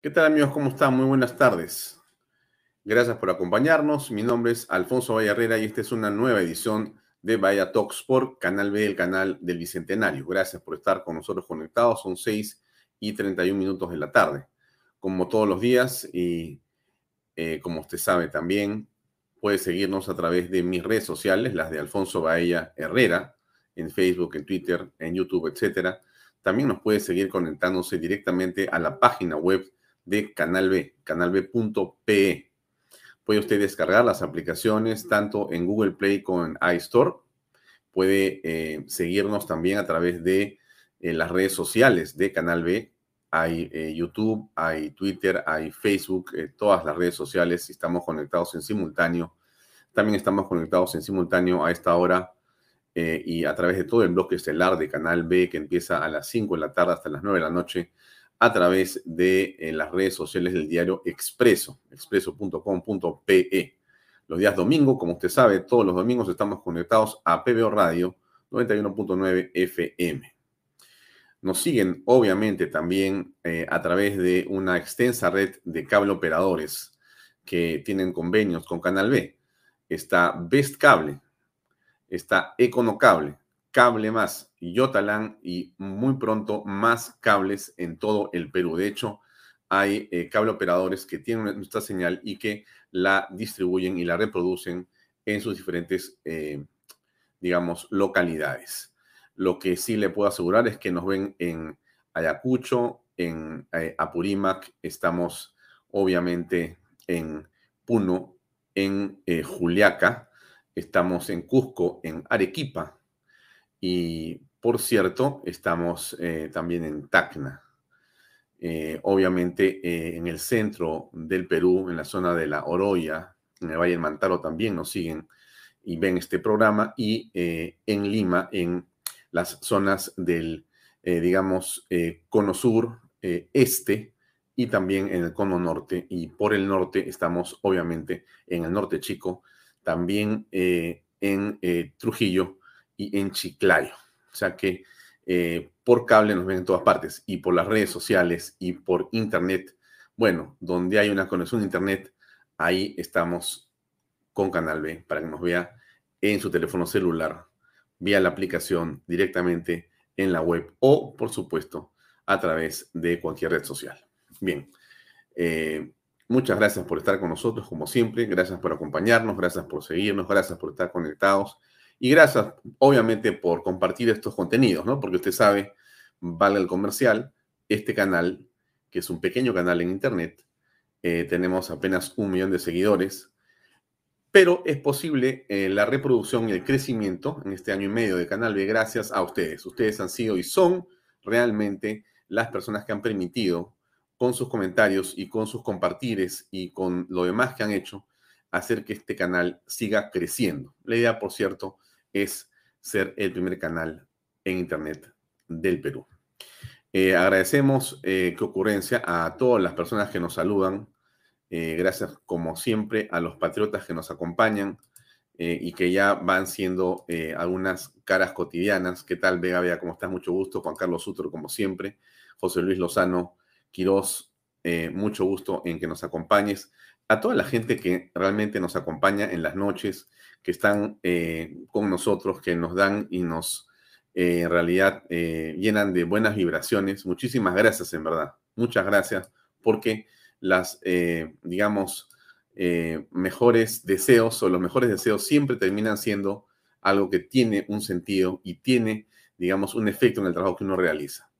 ¿Qué tal amigos? ¿Cómo están? Muy buenas tardes. Gracias por acompañarnos. Mi nombre es Alfonso Valle Herrera y esta es una nueva edición de Vaya Talks por Canal B, el canal del Bicentenario. Gracias por estar con nosotros conectados. Son 6 y 31 minutos de la tarde. Como todos los días y eh, como usted sabe también, puede seguirnos a través de mis redes sociales, las de Alfonso Baella Herrera, en Facebook, en Twitter, en YouTube, etcétera. También nos puede seguir conectándose directamente a la página web de Canal B, canalb.pe. Puede usted descargar las aplicaciones tanto en Google Play como en iStore. Puede eh, seguirnos también a través de eh, las redes sociales de Canal B. Hay eh, YouTube, hay Twitter, hay Facebook, todas las redes sociales. Estamos conectados en simultáneo. También estamos conectados en simultáneo a esta hora y a través de todo el bloque estelar de Canal B que empieza a las 5 de la tarde hasta las 9 de la noche a través de eh, las redes sociales del diario Expreso, expreso.com.pe. Los días domingo, como usted sabe, todos los domingos estamos conectados a PBO Radio 91.9 FM. Nos siguen, obviamente, también eh, a través de una extensa red de cable operadores que tienen convenios con Canal B. Está Best Cable, está Econocable, Cable Más, Yotalán y muy pronto más cables en todo el Perú. De hecho, hay eh, cable operadores que tienen nuestra señal y que la distribuyen y la reproducen en sus diferentes, eh, digamos, localidades. Lo que sí le puedo asegurar es que nos ven en Ayacucho, en eh, Apurímac, estamos obviamente en Puno, en Juliaca, estamos en Cusco, en Arequipa, y por cierto, estamos eh, también en Tacna. Eh, obviamente eh, en el centro del Perú, en la zona de la Oroya, en el Valle del Mantaro también nos siguen y ven este programa. Y en Lima, en las zonas del, digamos, cono sur, este, y también en el cono norte. Y por el norte estamos, obviamente, en el norte chico, también en Trujillo y en Chiclayo. O sea que eh, por cable nos ven en todas partes y por las redes sociales y por internet. Bueno, donde hay una conexión a internet, ahí estamos con Canal B para que nos vea en su teléfono celular, vía la aplicación directamente en la web o, por supuesto, a través de cualquier red social. Bien, eh, muchas gracias por estar con nosotros, como siempre. Gracias por acompañarnos, gracias por seguirnos, gracias por estar conectados. Y gracias, obviamente, por compartir estos contenidos, ¿no? Porque usted sabe, vale el comercial, este canal, que es un pequeño canal en Internet, eh, tenemos apenas un millón de seguidores, pero es posible eh, la reproducción y el crecimiento en este año y medio de Canal B gracias a ustedes. Ustedes han sido y son realmente las personas que han permitido, con sus comentarios y con sus compartires y con lo demás que han hecho, hacer que este canal siga creciendo. La idea, por cierto, es ser el primer canal en Internet del Perú. Eh, agradecemos, eh, qué ocurrencia, a todas las personas que nos saludan. Eh, gracias, como siempre, a los patriotas que nos acompañan y que ya van siendo algunas caras cotidianas. ¿Qué tal, Vega Vega? ¿Cómo estás? Mucho gusto. Juan Carlos Sutro, como siempre. José Luis Lozano, Quirós, mucho gusto en que nos acompañes. A toda la gente que realmente nos acompaña en las noches, que están eh, con nosotros, que nos dan y nos eh, en realidad eh, llenan de buenas vibraciones. Muchísimas gracias, en verdad. Muchas gracias, porque las, digamos, mejores deseos o los mejores deseos siempre terminan siendo algo que tiene un sentido y tiene, digamos, un efecto en el trabajo que uno realiza.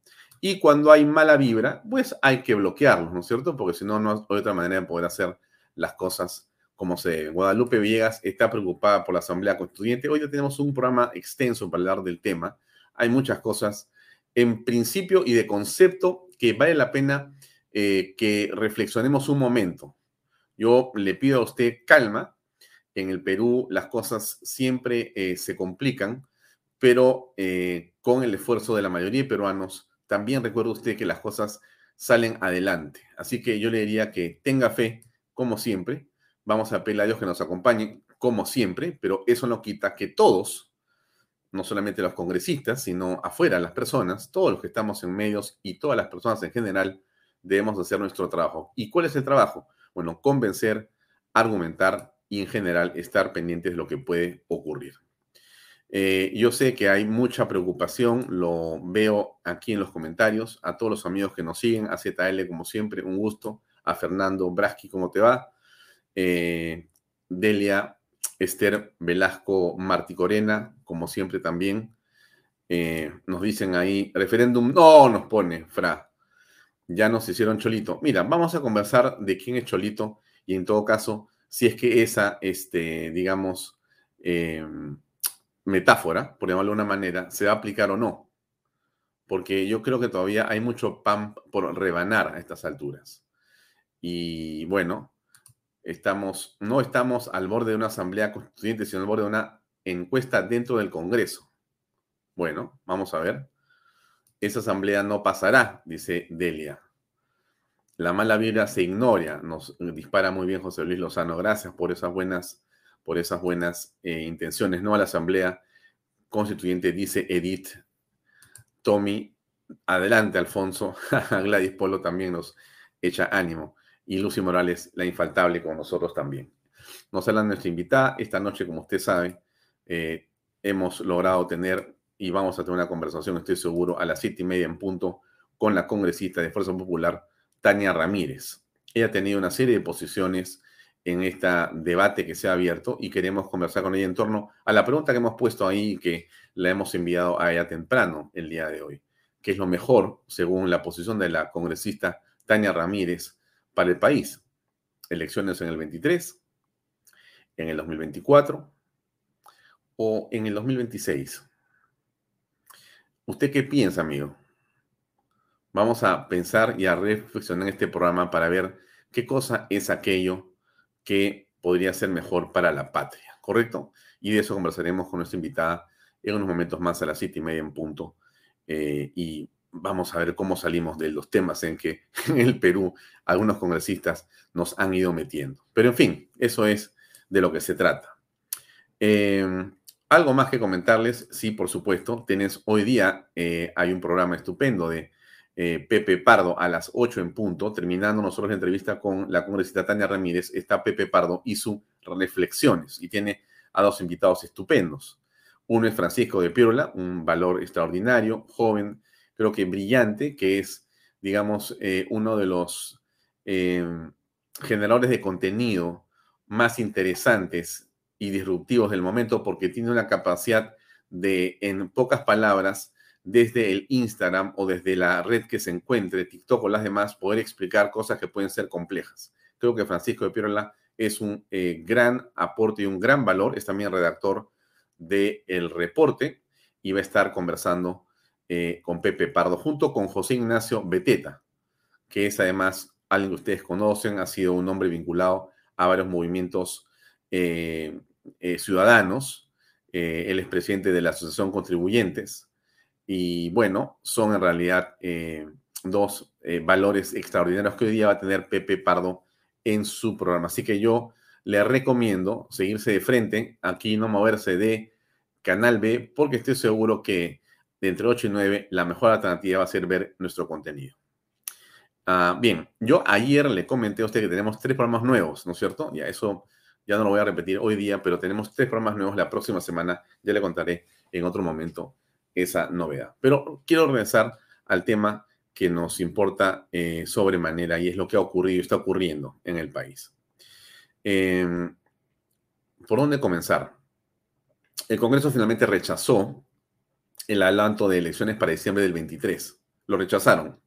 Y cuando hay mala vibra, pues hay que bloquearlos, ¿no es cierto? Porque si no, no hay otra manera de poder hacer las cosas como se. Guadalupe Villegas está preocupada por la Asamblea Constituyente. Hoy ya tenemos un programa extenso para hablar del tema. Hay muchas cosas en principio y de concepto que vale la pena eh, que reflexionemos un momento. Yo le pido a usted calma. En el Perú las cosas siempre eh, se complican, pero eh, con el esfuerzo de la mayoría de peruanos, también recuerde usted que las cosas salen adelante. Así que yo le diría que tenga fe, como siempre. Vamos a pedir a Dios que nos acompañe, como siempre, pero eso no quita que todos, no solamente los congresistas, sino afuera las personas, todos los que estamos en medios y todas las personas en general, debemos hacer nuestro trabajo. ¿Y cuál es el trabajo? Bueno, convencer, argumentar y en general estar pendientes de lo que puede ocurrir. Eh, yo sé que hay mucha preocupación, lo veo aquí en los comentarios, a todos los amigos que nos siguen, a ZL como siempre, un gusto, a Fernando Braski, ¿cómo te va? Eh, Delia, Esther Velasco Marticorena, como siempre también, eh, nos dicen ahí, referéndum, no, nos pone, Fra, ya nos hicieron Cholito. Mira, vamos a conversar de quién es Cholito y en todo caso, si es que esa, este, digamos, em, metáfora, por llamarlo de una manera, se va a aplicar o no. Porque yo creo que todavía hay mucho pan por rebanar a estas alturas. Y bueno, estamos, no estamos al borde de una asamblea constituyente, sino al borde de una encuesta dentro del Congreso. Bueno, vamos a ver esa asamblea no pasará, dice Delia. La mala vibra se ignora, nos dispara muy bien José Luis Lozano. Gracias por esas buenas, por esas buenas eh, intenciones. No a la asamblea constituyente, dice Edith. Tommy, adelante, Alfonso. Gladys Polo también nos echa ánimo. Y Lucy Morales, la infaltable, con nosotros también. Nos habla nuestra invitada. Esta noche, como usted sabe, eh, hemos logrado tener y vamos a tener una conversación, estoy seguro, a las siete y media en punto con la congresista de Fuerza Popular, Tania Ramírez. Ella ha tenido una serie de posiciones en este debate que se ha abierto y queremos conversar con ella en torno a la pregunta que hemos puesto ahí y que la hemos enviado a ella temprano el día de hoy. ¿Qué es lo mejor, según la posición de la congresista Tania Ramírez, para el país? Elecciones en el 23, en el 2024 o en el 2026. ¿Usted qué piensa, amigo? Vamos a pensar y a reflexionar en este programa para ver qué cosa es aquello que podría ser mejor para la patria, ¿correcto? Y de eso conversaremos con nuestra invitada en unos momentos más a las siete y media en punto. Eh, y vamos a ver cómo salimos de los temas en que en el Perú algunos congresistas nos han ido metiendo. Pero en fin, eso es de lo que se trata. Eh, algo más que comentarles, sí, por supuesto, tenés hoy día, eh, hay un programa estupendo de eh, Pepe Pardo a las 8 en punto, terminando nosotros la entrevista con la congresista Tania Ramírez, está Pepe Pardo y sus reflexiones, y tiene a dos invitados estupendos. Uno es Francisco de Pirola, un valor extraordinario, joven, creo que brillante, que es, digamos, eh, uno de los generadores de contenido más interesantes y disruptivos del momento porque tiene una capacidad de, en pocas palabras, desde el Instagram o desde la red que se encuentre, TikTok o las demás, poder explicar cosas que pueden ser complejas. Creo que Francisco de Pirola es un eh, gran aporte y un gran valor. Es también redactor del el reporte y va a estar conversando eh, con Pepe Pardo junto con José Ignacio Beteta, que es además alguien que ustedes conocen, ha sido un hombre vinculado a varios movimientos eh, eh, ciudadanos, él es presidente de la Asociación Contribuyentes, y bueno, son en realidad dos valores extraordinarios que hoy día va a tener Pepe Pardo en su programa. Así que yo le recomiendo seguirse de frente, aquí no moverse de Canal B, porque estoy seguro que de entre 8 y 9 la mejor alternativa va a ser ver nuestro contenido. Ah, bien, yo ayer le comenté a usted que tenemos tres programas nuevos, ¿no es cierto? Ya eso ya no lo voy a repetir hoy día, pero tenemos tres programas nuevos la próxima semana. Ya le contaré en otro momento esa novedad. Pero quiero regresar al tema que nos importa eh, sobremanera y es lo que ha ocurrido y está ocurriendo en el país. Em, ¿Por dónde comenzar? El Congreso finalmente rechazó el adelanto de elecciones para diciembre del 23. Lo rechazaron.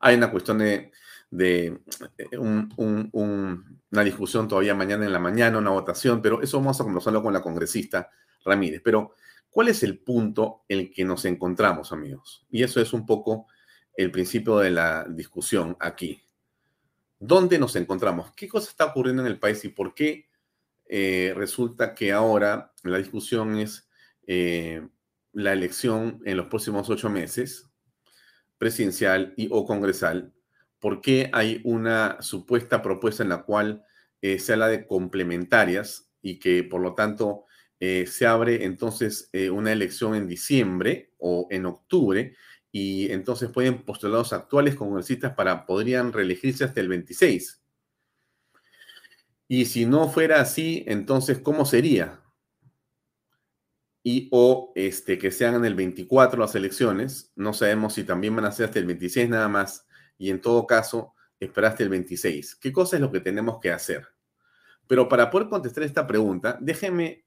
Hay una cuestión de, eh, una discusión todavía mañana en la mañana, una votación, pero eso vamos a conversarlo con la congresista Ramírez. Pero, ¿cuál es el punto en el que nos encontramos, amigos? Y eso es un poco el principio de la discusión aquí. ¿Dónde nos encontramos? ¿Qué cosa está ocurriendo en el país y por qué eh, resulta que ahora la discusión es eh, la elección en los próximos ocho meses, presidencial y o congresal? ¿Por qué hay una supuesta propuesta en la cual eh, se habla de complementarias y que por lo tanto se abre entonces una elección en diciembre o en octubre y entonces pueden postular los actuales congresistas para podrían reelegirse hasta el 26. Y si no fuera así, entonces ¿cómo sería? Y o este que sean en el 24 las elecciones, no sabemos si también van a ser hasta el 26 nada más y en todo caso esperaste el 26. ¿Qué cosa es lo que tenemos que hacer? Pero para poder contestar esta pregunta, déjenme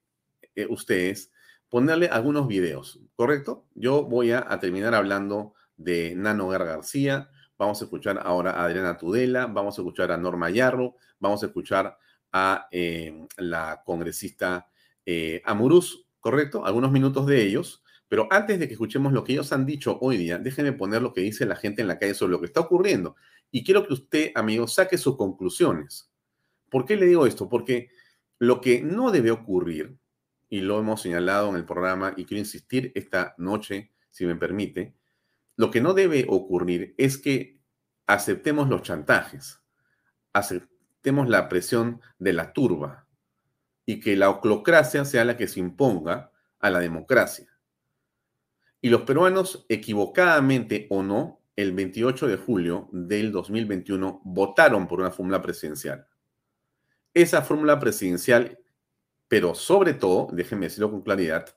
eh, ustedes ponerle algunos videos, ¿correcto? Yo voy a, terminar hablando de Nano García, vamos a escuchar ahora a Adriana Tudela, vamos a escuchar a Norma Yarro, vamos a escuchar a eh, la congresista eh, Amuruz, ¿correcto? Algunos minutos de ellos, pero antes de que escuchemos lo que ellos han dicho hoy día, déjenme poner lo que dice la gente en la calle sobre lo que está ocurriendo. Y quiero que usted, amigo, saque sus conclusiones. ¿Por qué le digo esto? Porque lo que no debe ocurrir y lo hemos señalado en el programa y quiero insistir esta noche, si me permite, lo que no debe ocurrir es que aceptemos los chantajes, aceptemos la presión de la turba y que la oclocracia sea la que se imponga a la democracia. Y los peruanos, equivocadamente o no, el 28 de julio del 2021 votaron por una fórmula presidencial. Esa fórmula presidencial pero sobre todo, déjenme decirlo con claridad,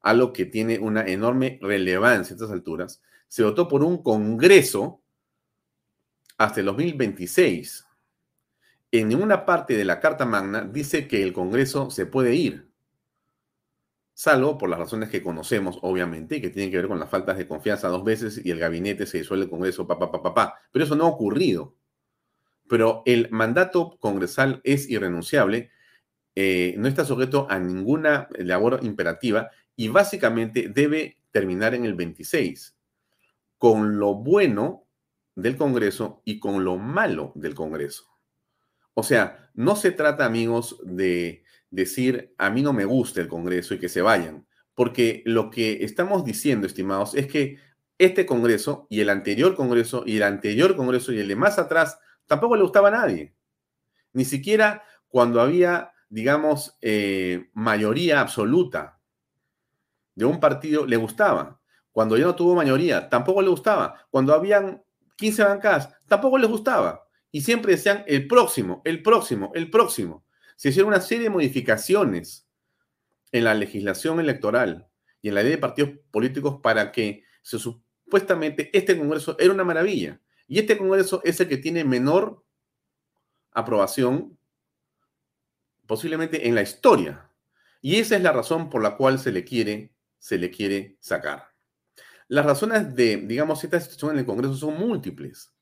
algo que tiene una enorme relevancia a estas alturas, se votó por un Congreso hasta el 2026. En ninguna parte de la Carta Magna dice que el Congreso se puede ir, salvo por las razones que conocemos, obviamente, que tienen que ver con las faltas de confianza dos veces y el gabinete se disuelve el Congreso, papá, papá, papá. Pero eso no ha ocurrido. Pero el mandato congresal es irrenunciable eh, no está sujeto a ninguna labor imperativa y básicamente debe terminar en el 26, con lo bueno del Congreso y con lo malo del Congreso. O sea, no se trata, amigos, de decir, a mí no me gusta el Congreso y que se vayan, porque lo que estamos diciendo, estimados, es que este Congreso y el anterior Congreso y el anterior Congreso y el de más atrás tampoco le gustaba a nadie. Ni siquiera cuando había digamos, eh, mayoría absoluta de un partido le gustaba. Cuando ya no tuvo mayoría, tampoco le gustaba. Cuando habían 15 bancadas, tampoco les gustaba. Y siempre decían el próximo, el próximo, el próximo. Se hicieron una serie de modificaciones en la legislación electoral y en la ley de partidos políticos para que supuestamente este Congreso era una maravilla. Y este Congreso es el que tiene menor aprobación posiblemente en la historia. Y esa es la razón por la cual se le quiere, se le quiere sacar. Las razones de, digamos, esta situación en el Congreso son múltiples.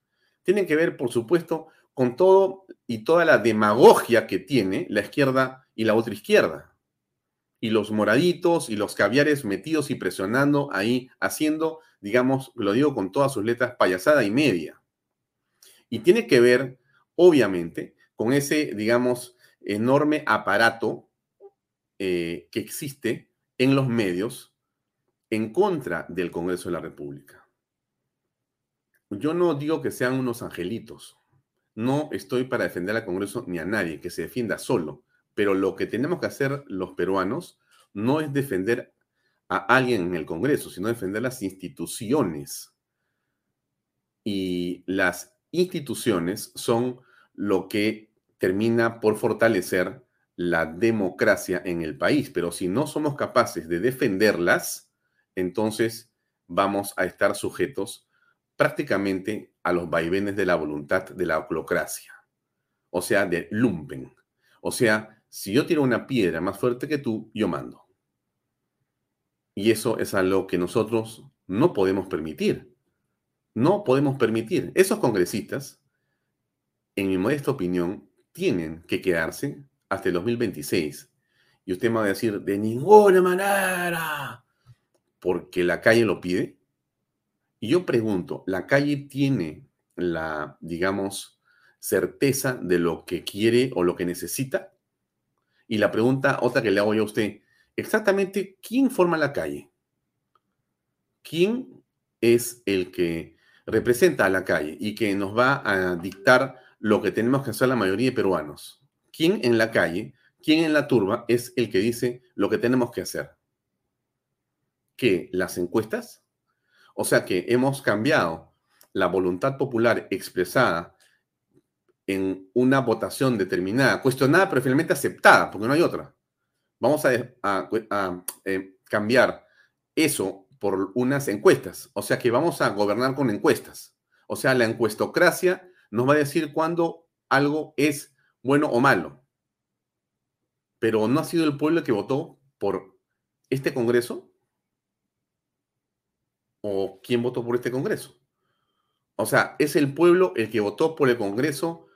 Tienen que ver, por supuesto, con todo y toda la demagogia que tiene la izquierda y la otra izquierda. Y los moraditos y los caviares metidos y presionando ahí, haciendo, digamos, lo digo con todas sus letras, payasada y media. Y tiene que ver, obviamente, con ese, digamos, enorme aparato eh, que existe en los medios en contra del Congreso de la República. Yo no digo que sean unos angelitos. No estoy para defender al Congreso ni a nadie, que se defienda solo. Pero lo que tenemos que hacer los peruanos no es defender a alguien en el Congreso, sino defender las instituciones. Y las instituciones son lo que termina por fortalecer la democracia en el país. Pero si no somos capaces de defenderlas, entonces vamos a estar sujetos prácticamente a los vaivenes de la voluntad de la oclocracia, o sea, de lumpen. O sea, si yo tiro una piedra más fuerte que tú, yo mando. Y eso es algo que nosotros no podemos permitir. No podemos permitir. Esos congresistas, en mi modesta opinión, tienen que quedarse hasta el 2026. Y usted me va a decir, de ninguna manera, porque la calle lo pide. Y yo pregunto, ¿la calle tiene la, digamos, certeza de lo que quiere o lo que necesita? Y la pregunta, otra que le hago yo a usted, exactamente, ¿quién forma la calle? ¿Quién es el que representa a la calle y que nos va a dictar lo que tenemos que hacer la mayoría de peruanos? ¿Quién en la calle, quién en la turba es el que dice lo que tenemos que hacer? ¿Qué? ¿Las encuestas? O sea que hemos cambiado la voluntad popular expresada en una votación determinada, cuestionada, pero finalmente aceptada, porque no hay otra. Vamos a, eh, cambiar eso por unas encuestas. O sea que vamos a gobernar con encuestas. O sea, la encuestocracia nos va a decir cuándo algo es bueno o malo. Pero no ha sido el pueblo que votó por este Congreso. ¿O quién votó por este Congreso? O sea, es el pueblo el que votó por el Congreso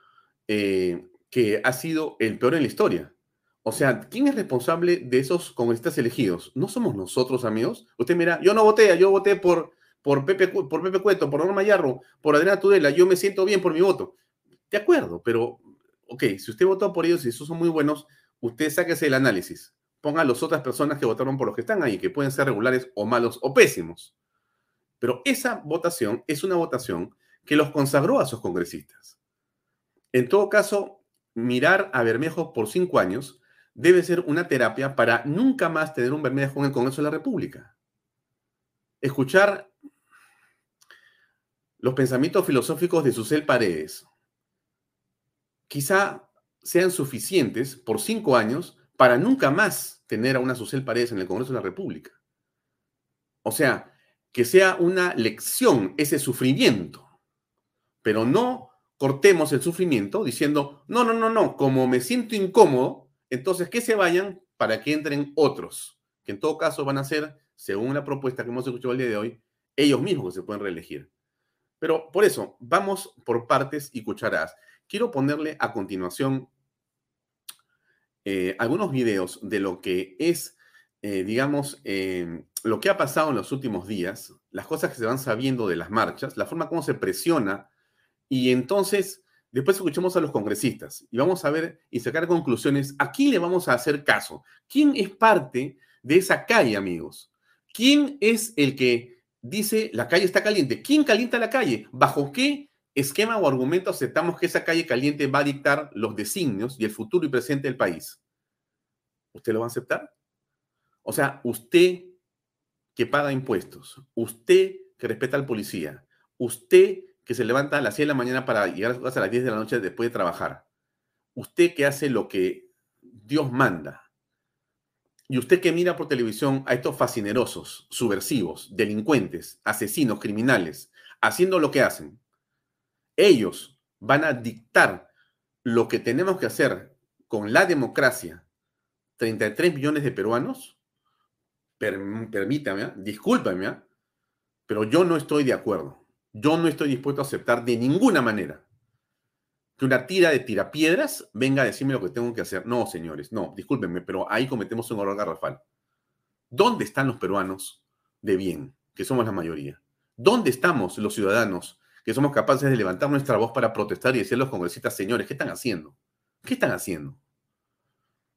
eh, que ha sido el peor en la historia. O sea, ¿quién es responsable de esos congresistas elegidos? No somos nosotros, amigos. Usted mira, yo no voté, yo voté por, por, Pepe, por Pepe Cueto, por Norma Yarro, por Adriana Tudela, yo me siento bien por mi voto. De acuerdo, pero, ok, si usted votó por ellos y esos son muy buenos, usted sáquese el análisis. Ponga a las otras personas que votaron por los que están ahí, que pueden ser regulares o malos o pésimos. Pero esa votación es una votación que los consagró a esos congresistas. En todo caso, mirar a Bermejo por cinco años debe ser una terapia para nunca más tener un Bermejo en el Congreso de la República. Escuchar los pensamientos filosóficos de Susel Paredes quizá sean suficientes por cinco años para nunca más tener a una Susel Paredes en el Congreso de la República. O sea, que sea una lección ese sufrimiento, pero no cortemos el sufrimiento diciendo, no, no, no, no, como me siento incómodo, entonces que se vayan para que entren otros, que en todo caso van a ser, según la propuesta que hemos escuchado el día de hoy, ellos mismos que se pueden reelegir. Pero por eso, vamos por partes y cucharadas. Quiero ponerle a continuación eh, algunos videos de lo que es, eh, digamos, eh, lo que ha pasado en los últimos días, las cosas que se van sabiendo de las marchas, la forma como se presiona y entonces, después escuchamos a los congresistas y vamos a ver y sacar conclusiones. ¿A quién le vamos a hacer caso? ¿Quién es parte de esa calle, amigos? ¿Quién es el que dice la calle está caliente? ¿Quién calienta la calle? ¿Bajo qué esquema o argumento aceptamos que esa calle caliente va a dictar los designios y el futuro y presente del país? ¿Usted lo va a aceptar? O sea, usted que paga impuestos, usted que respeta al policía, usted que se levanta a las 6 de la mañana para llegar a las 10 de la noche después de trabajar. Usted que hace lo que Dios manda. Y usted que mira por televisión a estos fascinerosos, subversivos, delincuentes, asesinos, criminales, haciendo lo que hacen. Ellos van a dictar lo que tenemos que hacer con la democracia. 33 millones de peruanos. Permítame, discúlpame, pero yo no estoy de acuerdo. Yo no estoy dispuesto a aceptar de ninguna manera que una tira de tirapiedras venga a decirme lo que tengo que hacer. No, señores, no, discúlpenme, pero ahí cometemos un error garrafal. ¿Dónde están los peruanos de bien, que somos la mayoría? ¿Dónde estamos los ciudadanos que somos capaces de levantar nuestra voz para protestar y decir a los congresistas, señores, ¿qué están haciendo? ¿Qué están haciendo?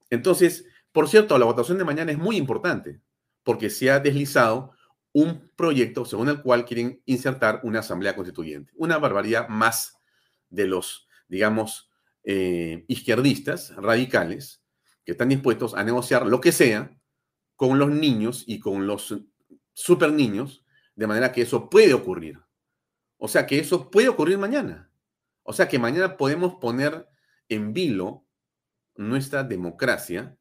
Entonces, por cierto, la votación de mañana es muy importante porque se ha deslizado un proyecto según el cual quieren insertar una asamblea constituyente. Una barbaridad más de los, digamos, eh, izquierdistas radicales que están dispuestos a negociar lo que sea con los niños y con los super niños, de manera que eso puede ocurrir. O sea, que eso puede ocurrir mañana. O sea, que mañana podemos poner en vilo nuestra democracia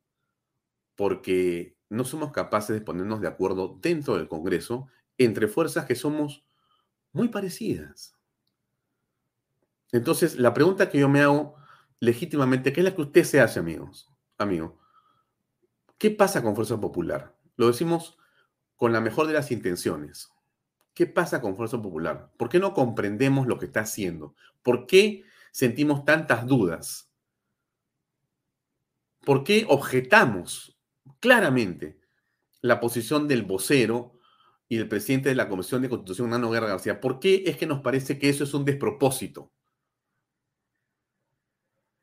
porque no somos capaces de ponernos de acuerdo dentro del Congreso entre fuerzas que somos muy parecidas. Entonces, la pregunta que yo me hago legítimamente, ¿qué es la que usted se hace, amigos? Amigo, ¿qué pasa con Fuerza Popular? Lo decimos con la mejor de las intenciones. ¿Qué pasa con Fuerza Popular? ¿Por qué no comprendemos lo que está haciendo? ¿Por qué sentimos tantas dudas? ¿Por qué objetamos claramente la posición del vocero y del presidente de la Comisión de Constitución, Nano Guerra García? ¿Por qué es que nos parece que eso es un despropósito?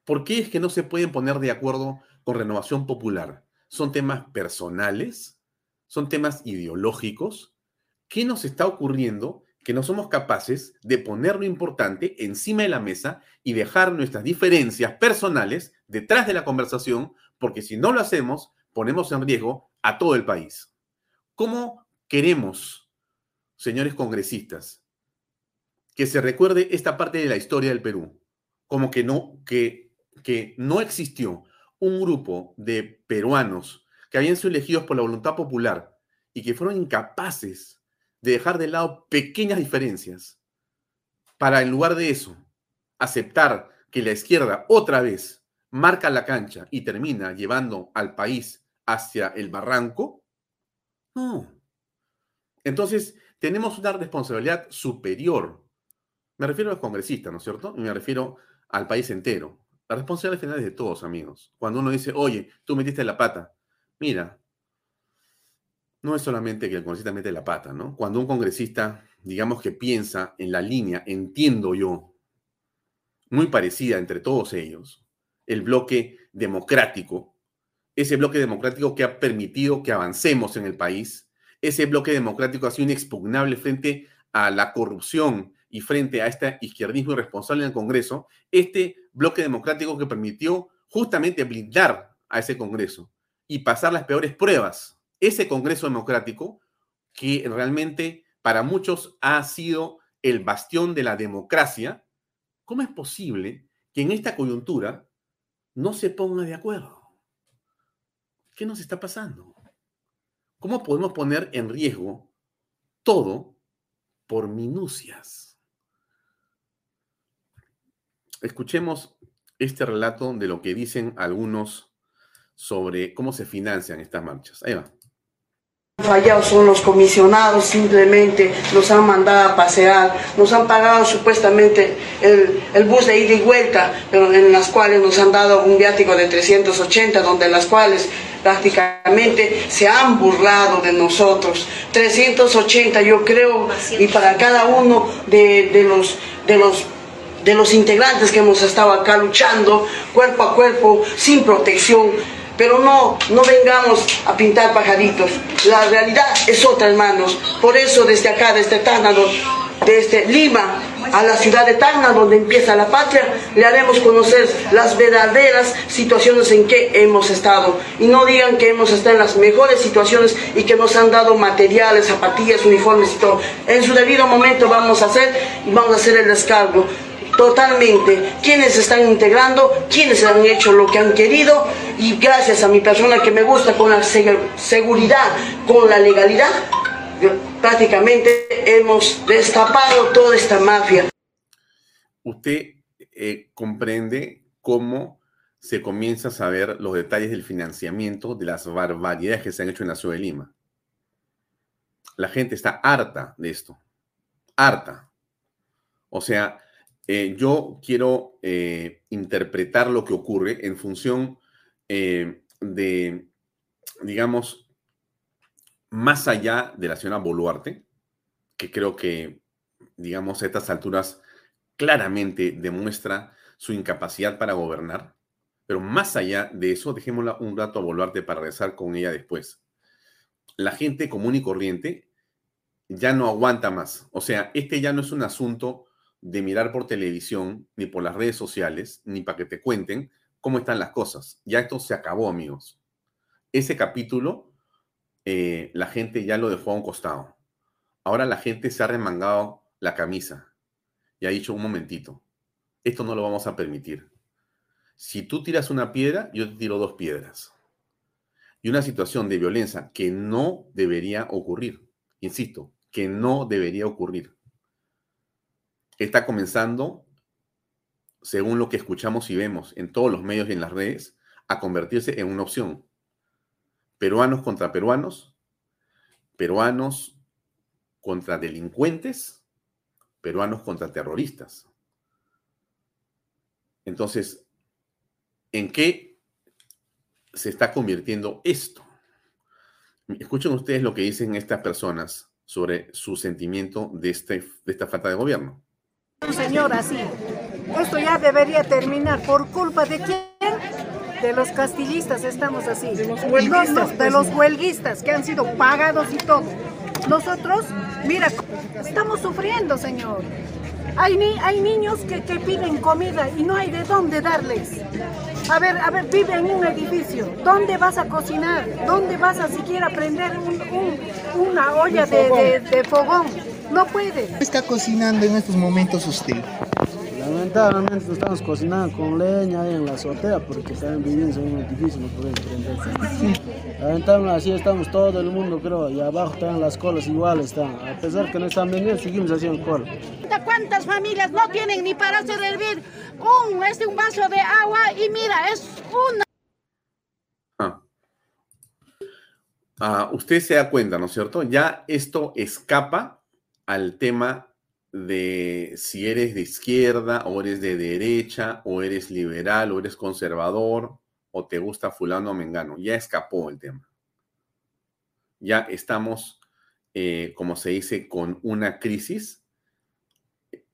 ¿Por qué es que no se pueden poner de acuerdo con renovación popular? ¿Son temas personales? ¿Son temas ideológicos? ¿qué nos está ocurriendo que no somos capaces de poner lo importante encima de la mesa y dejar nuestras diferencias personales detrás de la conversación, porque si no lo hacemos, ponemos en riesgo a todo el país. ¿Cómo queremos, señores congresistas, que se recuerde esta parte de la historia del Perú? Como que no, que, que no existió un grupo de peruanos que habían sido elegidos por la voluntad popular y que fueron incapaces de dejar de lado pequeñas diferencias para, en lugar de eso, aceptar que la izquierda otra vez marca la cancha y termina llevando al país hacia el barranco? No. Entonces, tenemos una responsabilidad superior. Me refiero a los congresistas, ¿no es cierto? Y me refiero al país entero. La responsabilidad final es de todos, amigos. Cuando uno dice, oye, tú metiste la pata, mira, no es solamente que el congresista mete la pata, ¿no? Cuando un congresista, digamos que piensa en la línea, entiendo yo, muy parecida entre todos ellos, el bloque democrático, ese bloque democrático que ha permitido que avancemos en el país, ese bloque democrático ha sido inexpugnable frente a la corrupción y frente a este izquierdismo irresponsable en el Congreso, este bloque democrático que permitió justamente blindar a ese Congreso y pasar las peores pruebas ese Congreso Democrático, que realmente para muchos ha sido el bastión de la democracia, ¿cómo es posible que en esta coyuntura no se ponga de acuerdo? ¿Qué nos está pasando? ¿Cómo podemos poner en riesgo todo por minucias? Escuchemos este relato de lo que dicen algunos sobre cómo se financian estas marchas. Ahí va. Fallados son los comisionados, simplemente nos han mandado a pasear, nos han pagado supuestamente el, bus de ida y vuelta, pero en las cuales nos han dado un viático de 380, donde las cuales prácticamente se han burlado de nosotros. 380 yo creo, y para cada uno de, de los, de los de los integrantes que hemos estado acá luchando cuerpo a cuerpo, sin protección, pero no, no vengamos a pintar pajaritos. La realidad es otra, hermanos. Por eso desde acá, desde Tacna, desde Lima a la ciudad de Tacna, donde empieza la patria, le haremos conocer las verdaderas situaciones en que hemos estado. Y no digan que hemos estado en las mejores situaciones y que nos han dado materiales, zapatillas, uniformes y todo. En su debido momento vamos a hacer y vamos a hacer el descargo totalmente quienes están integrando, quienes han hecho lo que han querido y gracias a mi persona que me gusta con la seguridad, con la legalidad, prácticamente hemos destapado toda esta mafia. Usted eh, comprende cómo se comienza a saber los detalles del financiamiento de las barbaridades que se han hecho en la ciudad de Lima. La gente está harta de esto, harta. O sea, eh, yo quiero eh, interpretar lo que ocurre en función eh, de, digamos, más allá de la señora Boluarte, que creo que, digamos, a estas alturas claramente demuestra su incapacidad para gobernar, pero más allá de eso, dejémosla un rato a Boluarte para regresar con ella después. La gente común y corriente ya no aguanta más. O sea, este ya no es un asunto de mirar por televisión, ni por las redes sociales, ni para que te cuenten cómo están las cosas. Ya esto se acabó, amigos. Ese capítulo, eh, la gente ya lo dejó a un costado. Ahora la gente se ha remangado la camisa y ha dicho un momentito, esto no lo vamos a permitir. Si tú tiras una piedra, yo te tiro dos piedras. Y una situación de violencia que no debería ocurrir, insisto, que no debería ocurrir está comenzando según lo que escuchamos y vemos en todos los medios y en las redes, a convertirse en una opción. Peruanos contra peruanos, peruanos contra delincuentes, peruanos contra terroristas. Entonces, ¿en qué se está convirtiendo esto? Escuchen ustedes lo que dicen estas personas sobre su sentimiento de, este, de esta falta de gobierno. Señor, así, esto ya debería terminar. ¿Por culpa de quién? De los castillistas estamos así. De los huelguistas. de pues. los huelguistas que han sido pagados y todo. Nosotros, mira, estamos sufriendo, señor. Hay, ni, hay niños que, que piden comida y no hay de dónde darles. A ver, a ver, vive en un edificio. ¿Dónde vas a cocinar? ¿Dónde vas a siquiera prender una olla de, de, fogón? No puede. ¿Qué está cocinando en estos momentos usted? Lamentablemente estamos cocinando con leña ahí en la azotea porque también vivimos en un edificio, no podemos prender. Lamentablemente así estamos todo el mundo creo y abajo están las colas igual están. A pesar que no están vendiendo, seguimos haciendo cola. ¿Cuántas familias no tienen ni para servir un, este, un vaso de agua y mira, es una... Ah. Ah, usted se da cuenta, ¿no es cierto? Ya esto escapa al tema de si eres de izquierda o eres de derecha o eres liberal o eres conservador o te gusta fulano o mengano. Ya escapó el tema. Ya estamos, eh, como se dice, con una crisis,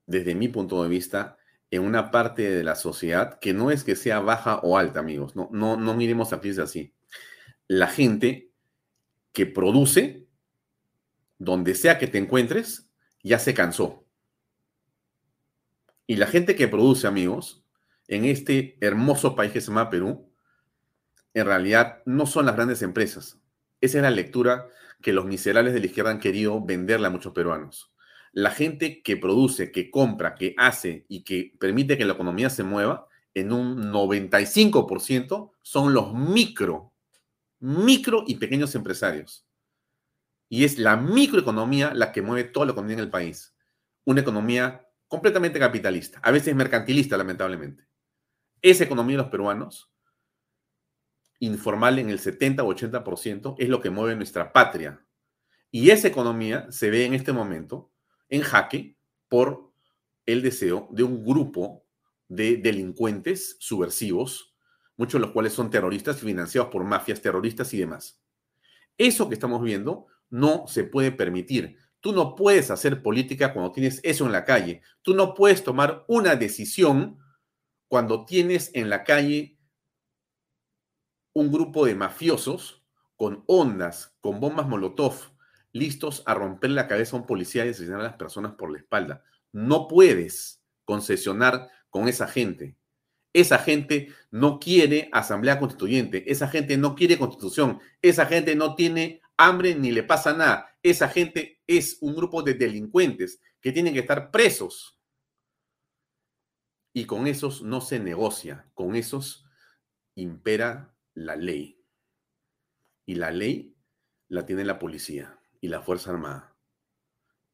desde mi punto de vista, en una parte de la sociedad que no es que sea baja o alta, amigos. No, no, no miremos a crisis así. La gente que produce, donde sea que te encuentres, ya se cansó y la gente que produce, amigos, en este hermoso país que se llama Perú, en realidad no son las grandes empresas. Esa es la lectura que los miserables de la izquierda han querido venderle a muchos peruanos. La gente que produce, que compra, que hace y que permite que la economía se mueva, en un 95% son los micro, micro y pequeños empresarios. Y es la microeconomía la que mueve toda la economía en el país. Una economía completamente capitalista, a veces mercantilista, lamentablemente. Esa economía de los peruanos, informal en el 70 o 80%, es lo que mueve nuestra patria. Y esa economía se ve en este momento en jaque por el deseo de un grupo de delincuentes subversivos, muchos de los cuales son terroristas financiados por mafias terroristas y demás. Eso que estamos viendo no se puede permitir. Tú no puedes hacer política cuando tienes eso en la calle. Tú no puedes tomar una decisión cuando tienes en la calle un grupo de mafiosos con ondas, con bombas Molotov, listos a romper la cabeza a un policía y asesinar a las personas por la espalda. No puedes concesionar con esa gente. Esa gente no quiere asamblea constituyente, esa gente no quiere constitución, esa gente no tiene hambre ni le pasa nada. Esa gente es un grupo de delincuentes que tienen que estar presos. Y con esos no se negocia, con esos impera la ley. Y la ley la tiene la policía y la Fuerza Armada.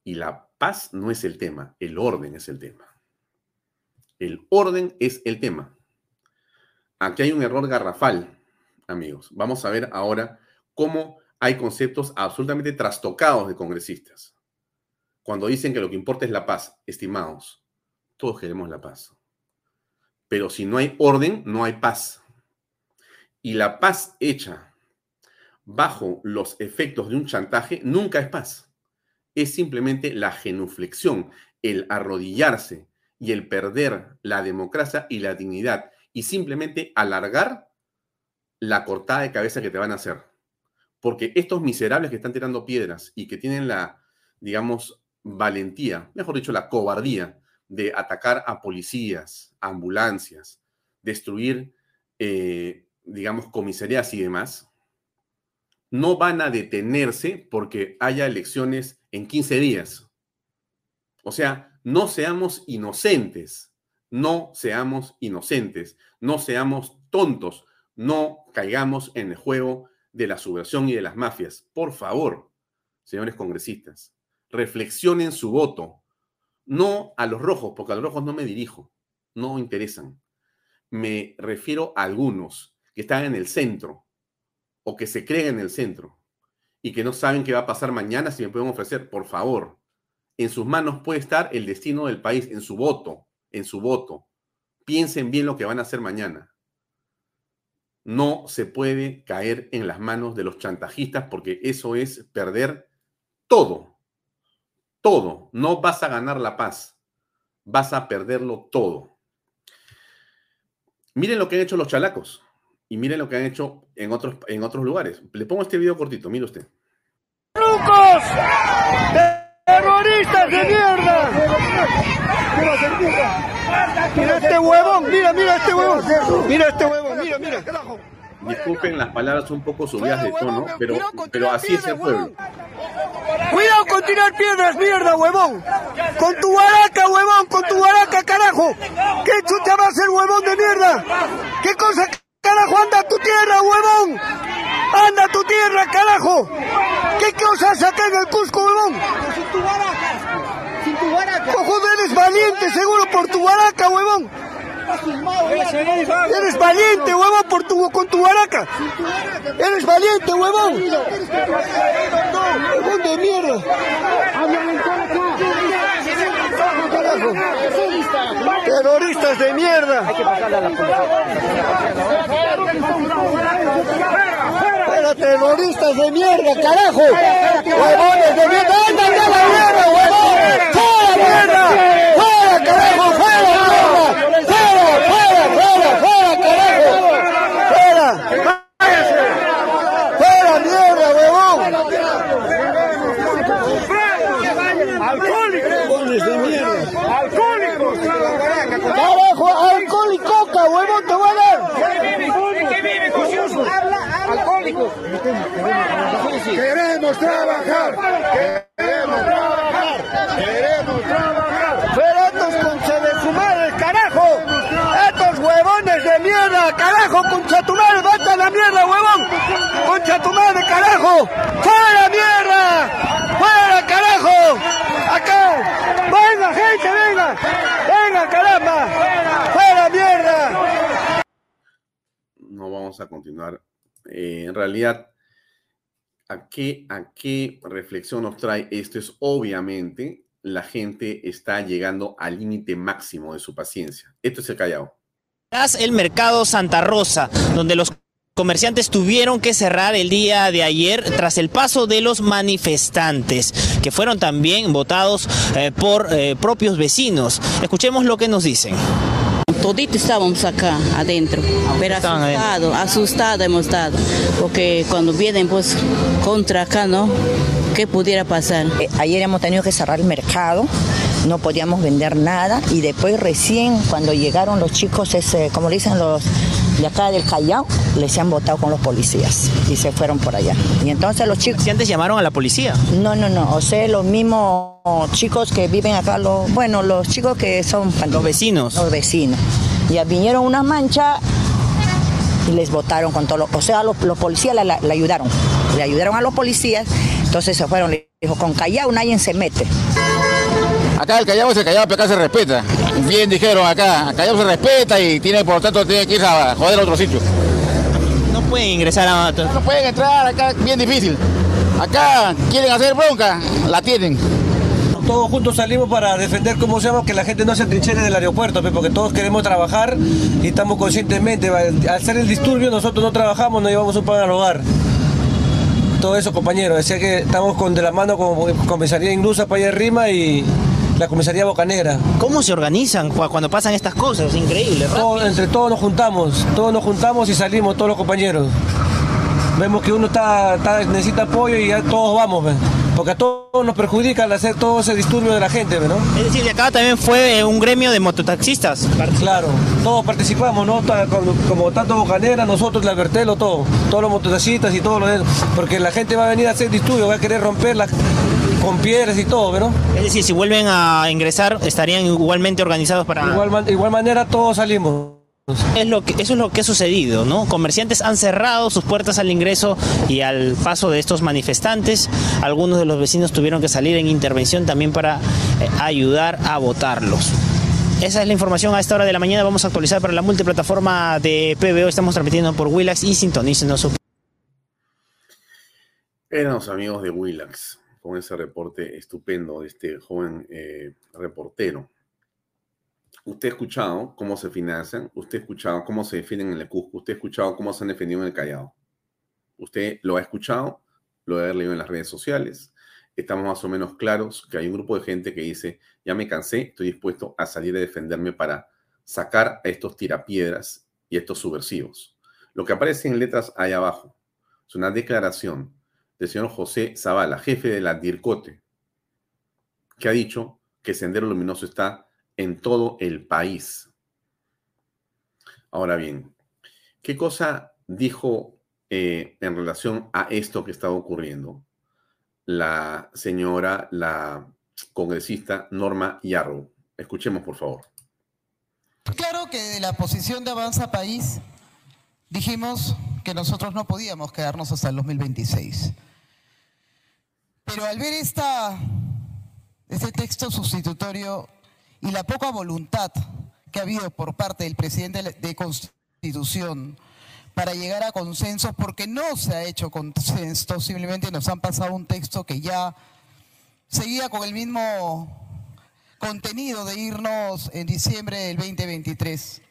Y la paz no es el tema, el orden es el tema. El orden es el tema. Aquí hay un error garrafal, amigos. Vamos a ver ahora cómo hay conceptos absolutamente trastocados de congresistas. Cuando dicen que lo que importa es la paz, estimados, todos queremos la paz. Pero si no hay orden, no hay paz. Y la paz hecha bajo los efectos de un chantaje nunca es paz. Es simplemente la genuflexión, el arrodillarse y el perder la democracia y la dignidad y simplemente alargar la cortada de cabeza que te van a hacer. Porque estos miserables que están tirando piedras y que tienen la, digamos, valentía, mejor dicho, la cobardía de atacar a policías, ambulancias, destruir, eh, digamos, comisarías y demás, no van a detenerse porque haya elecciones en 15 días. O sea, no seamos inocentes, no seamos inocentes, no seamos tontos, no caigamos en el juego de la subversión y de las mafias. Por favor, señores congresistas, reflexionen su voto, no a los rojos, porque a los rojos no me dirijo. no interesan. Me refiero a algunos que están en el centro o que se creen en el centro y que no saben qué va a pasar mañana si me pueden ofrecer, por favor, en sus manos puede estar el destino del país, en su voto, en su voto. Piensen bien lo que van a hacer mañana. No se puede caer en las manos de los chantajistas porque eso es perder todo. Todo. No vas a ganar la paz. Vas a perderlo todo. Miren lo que han hecho los chalacos y miren lo que han hecho en otros, en otros lugares. Le pongo este video cortito, mire usted. ¡Lucos! ¡Terroristas de mierda! Mira este huevón, mira, mira este huevón. Mira este huevón, mira, mira. Disculpen las palabras un poco subidas de tono, pero, pero así es el pueblo. Cuidado con tirar piedras, mierda, huevón. Con tu baraca, huevón, con tu baraca, carajo. ¿Qué chucha va a ser, huevón de mierda? ¿Qué cosa, carajo, anda a tu tierra, huevón? ¡Anda a tu tierra, carajo! ¿Qué cosas acá en el Cusco, huevón? Sin tu baraca. Sin tu baraca. Cojudo, eres valiente, seguro, por tu baraca, huevón. Eres valiente, huevón, por tu, con tu baraca. Eres valiente, huevón. Huevón de mierda. Terroristas de mierda. Terroristas de mierda, carajo. Huevones de mierda. ¡Ándale a la mierda, huevón! ¡Fuera, mierda! ¡Fuera, carajo! ¡Fuera, mierda! ¡Fuera, fuera, fuera, fuera, carajo! ¡Fuera! ¡Fuera, mierda, huevón! ¡Alcohólicos! de mierda! ¡Alcohólicos! ¡Carajo! ¡Alcohol y coca, huevón! ¡Te voy a dar! Alcohólicos. Queremos trabajar. Queremos trabajar. Queremos trabajar. ¡Pero estos concha de su madre, carajo! ¡Estos huevones de mierda, carajo! ¡Concha tu madre, vete la mierda, huevón! ¡Concha tu madre, carajo! ¡Fuera, mierda! ¡Fuera, carajo! ¡Acá! ¡Venga, gente, venga! ¡Venga, caramba! ¡Fuera, mierda! No vamos a continuar. Eh, en realidad, ¿a qué, ¿a qué reflexión nos trae esto? Es obviamente la gente está llegando al límite máximo de su paciencia. Esto es el Callao. El mercado Santa Rosa, donde los comerciantes tuvieron que cerrar el día de ayer tras el paso de los manifestantes, que fueron también votados eh, por eh, propios vecinos. Escuchemos lo que nos dicen. Toditos estábamos acá adentro, pero estaban asustado, asustado hemos estado, porque cuando vienen pues contra acá, ¿no? ¿Qué pudiera pasar? Eh, Ayer hemos tenido que cerrar el mercado, no podíamos vender nada y después recién cuando llegaron los chicos, ese, como le dicen los de acá del Callao, les han votado con los policías y se fueron por allá. Y entonces los chicos... antes llamaron a la policía? No, no, no, o sea, los mismos chicos que viven acá, los, bueno, los chicos que son... Los vecinos. Los vecinos. Ya vinieron una mancha y les votaron con todo lo, o sea, los, los policías le, ayudaron, le ayudaron a los policías, entonces se fueron, le dijo, con Callao nadie se mete. Acá el Callao es el Callao, pero acá se respeta. Bien dijeron acá, Callao se respeta y tiene, por lo tanto, tiene que ir a joder a otro sitio. No pueden ingresar a... No pueden entrar acá, bien difícil. Acá quieren hacer bronca, la tienen. Todos juntos salimos para defender, como se llama, que la gente no se trinchera del aeropuerto, porque todos queremos trabajar y estamos conscientemente. Al ser el disturbio, nosotros no trabajamos, no llevamos un pan al hogar. Todo eso, compañeros. Decía que estamos con de la mano con comisaría Inglusa para allá arriba y la comisaría Bocanegra. ¿Cómo se organizan cu- cuando pasan estas cosas? Increíble. Todo- entre todos nos juntamos, todos nos juntamos y salimos, todos los compañeros. Vemos que uno está, está- necesita apoyo y ya todos vamos, ve. porque a todos nos perjudica al hacer todo ese disturbio de la gente, ¿no? Es decir, que acá también fue eh, un gremio de mototaxistas. Claro, todos participamos, ¿no? Como, como tanto Bocanera, nosotros, la Bertelo, todo, todos los mototaxistas y todo lo de porque la gente va a venir a hacer disturbio, va a querer romperla con piedras y todo, ve, ¿no? Es decir, si vuelven a ingresar, estarían igualmente organizados para... Igual, man- igual manera todos salimos. Es lo que, eso es lo que ha sucedido, ¿no? Comerciantes han cerrado sus puertas al ingreso y al paso de estos manifestantes. Algunos de los vecinos tuvieron que salir en intervención también para eh, ayudar a votarlos. Esa es la información a esta hora de la mañana. Vamos a actualizar para la multiplataforma de PBO. Estamos transmitiendo por Willax y sintonícenos. Eran los amigos de Willax con ese reporte estupendo de este joven eh, reportero. Usted ha escuchado cómo se financian, usted ha escuchado cómo se defienden en el Cusco, usted ha escuchado cómo se han defendido en el Callao. Usted lo ha escuchado, lo ha leído en las redes sociales. Estamos más o menos claros que hay un grupo de gente que dice, ya me cansé, estoy dispuesto a salir a defenderme para sacar a estos tirapiedras y estos subversivos. Lo que aparece en letras ahí abajo es una declaración del señor José Zavala, jefe de la DIRCOTE, que ha dicho que Sendero Luminoso está en todo el país. Ahora bien, ¿qué cosa dijo eh, en relación a esto que estaba ocurriendo la señora, la congresista Norma Yarrow? Escuchemos, por favor. Claro que de la posición de Avanza País dijimos que nosotros no podíamos quedarnos hasta el 2026. Pero al ver esta, este texto sustitutorio y la poca voluntad que ha habido por parte del presidente de Constitución para llegar a consenso, porque no se ha hecho consenso, simplemente nos han pasado un texto que ya seguía con el mismo contenido de irnos en diciembre del 2023,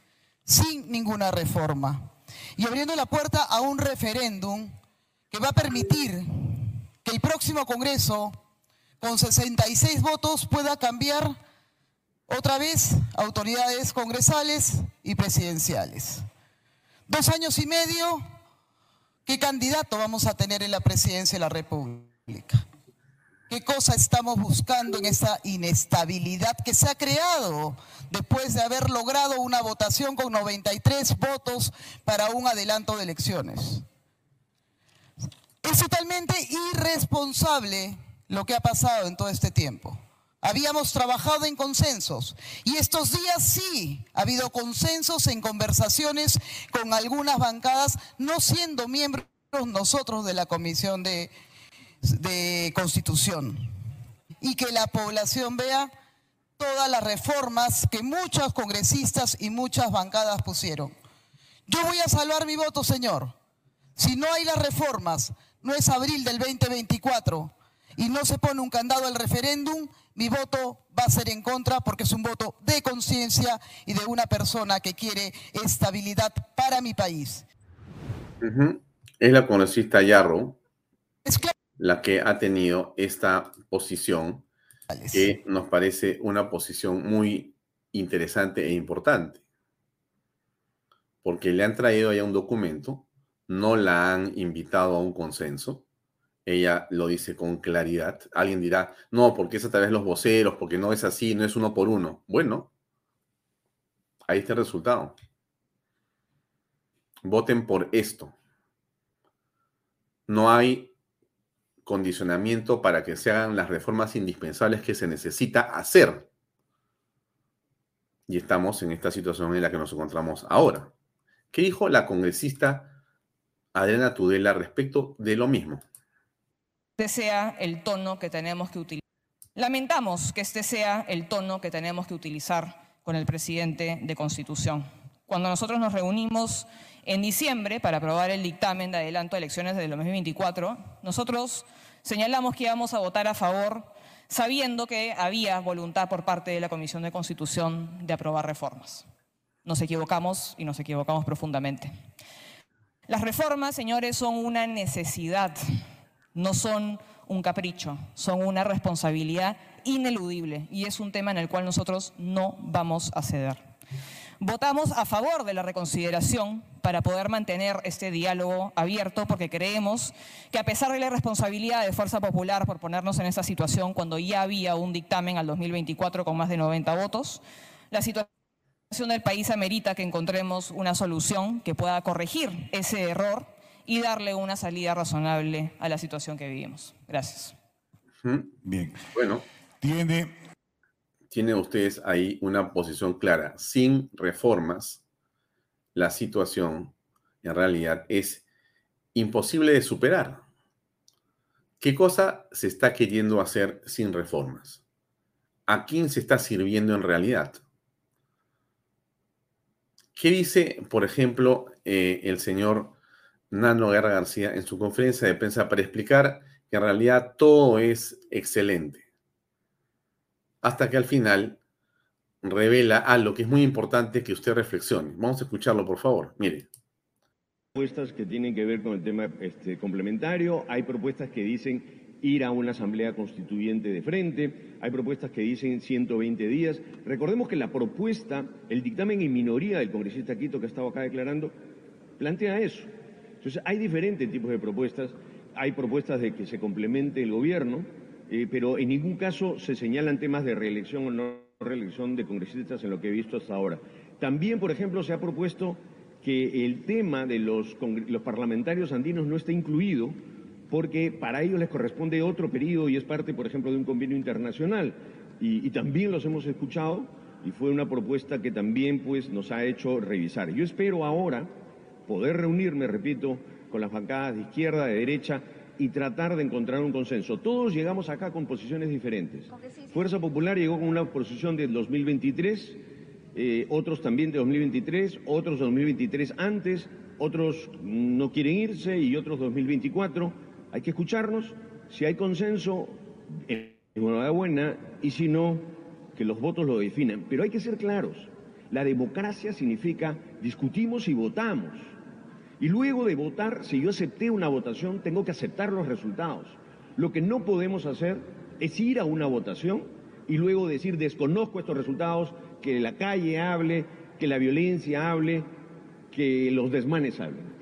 sin ninguna reforma, y abriendo la puerta a un referéndum que va a permitir que el próximo Congreso, con 66 votos, pueda cambiar otra vez autoridades congresales y presidenciales. Dos años y medio, ¿qué candidato vamos a tener en la presidencia de la República? ¿Qué cosa estamos buscando en esa inestabilidad que se ha creado después de haber logrado una votación con 93 votos para un adelanto de elecciones? Es totalmente irresponsable lo que ha pasado en todo este tiempo. Habíamos trabajado en consensos y estos días sí ha habido consensos en conversaciones con algunas bancadas, no siendo miembros nosotros de la Comisión de, de Constitución. Y que la población vea todas las reformas que muchos congresistas y muchas bancadas pusieron. Yo voy a salvar mi voto, señor. Si no hay las reformas, no es abril del 2024 y no se pone un candado al referéndum, mi voto va a ser en contra porque es un voto de conciencia y de una persona que quiere estabilidad para mi país. Es la congresista Yarro la que ha tenido esta posición que nos parece una posición muy interesante e importante. Porque le han traído ya un documento no la han invitado a un consenso. Ella lo dice con claridad. Alguien dirá, no, porque es a través de los voceros, porque no es así, no es uno por uno. Bueno, ahí está el resultado. Voten por esto. No hay condicionamiento para que se hagan las reformas indispensables que se necesita hacer. Y estamos en esta situación en la que nos encontramos ahora. ¿Qué dijo la congresista Adriana Tudela respecto de lo mismo. Este sea el tono que tenemos que utilizar. Lamentamos que este sea el tono que tenemos que utilizar con el presidente de Constitución. Cuando nosotros nos reunimos en diciembre para aprobar el dictamen de adelanto de elecciones del 2024, nosotros señalamos que íbamos a votar a favor sabiendo que había voluntad por parte de la Comisión de Constitución de aprobar reformas. Nos equivocamos y nos equivocamos profundamente. Las reformas, señores, son una necesidad, no son un capricho, son una responsabilidad ineludible y es un tema en el cual nosotros no vamos a ceder. Votamos a favor de la reconsideración para poder mantener este diálogo abierto porque creemos que a pesar de la responsabilidad de Fuerza Popular por ponernos en esa situación cuando ya había un dictamen al 2024 con más de 90 votos, la situación del país amerita que encontremos una solución que pueda corregir ese error y darle una salida razonable a la situación que vivimos. Gracias. Bien. Bueno. Tiene. Tiene ustedes ahí una posición clara. Sin reformas, la situación en realidad es imposible de superar. ¿Qué cosa se está queriendo hacer sin reformas? ¿A quién se está sirviendo en realidad? ¿Qué dice, por ejemplo, eh, el señor Nano Guerra García en su conferencia de prensa para explicar que en realidad todo es excelente? Hasta que al final revela algo que es muy importante que usted reflexione. Vamos a escucharlo, por favor. Mire. Propuestas que tienen que ver con el tema este, complementario, hay propuestas que dicen ir a una asamblea constituyente de frente, hay propuestas que dicen 120 días. Recordemos que la propuesta, el dictamen en minoría del congresista Quito que ha estado acá declarando, plantea eso. Entonces, hay diferentes tipos de propuestas. Hay propuestas de que se complemente el gobierno, eh, pero en ningún caso se señalan temas de reelección o no reelección de congresistas en lo que he visto hasta ahora. También, por ejemplo, se ha propuesto que el tema de los, los parlamentarios andinos no esté incluido porque para ellos les corresponde otro periodo y es parte, por ejemplo, de un convenio internacional. Y, también los hemos escuchado y fue una propuesta que también pues, nos ha hecho revisar. Yo espero ahora poder reunirme, repito, con las bancadas de izquierda, de derecha y tratar de encontrar un consenso. Todos llegamos acá con posiciones diferentes. Fuerza Popular llegó con una posición del 2023, eh, otros también de 2023, otros 2023 antes, otros no quieren irse y otros 2024. Hay que escucharnos, si hay consenso, enhorabuena, y si no, que los votos lo definan. Pero hay que ser claros, la democracia significa discutimos y votamos. Y luego de votar, si yo acepté una votación, tengo que aceptar los resultados. Lo que no podemos hacer es ir a una votación y luego decir desconozco estos resultados, que la calle hable, que la violencia hable, que los desmanes hablen.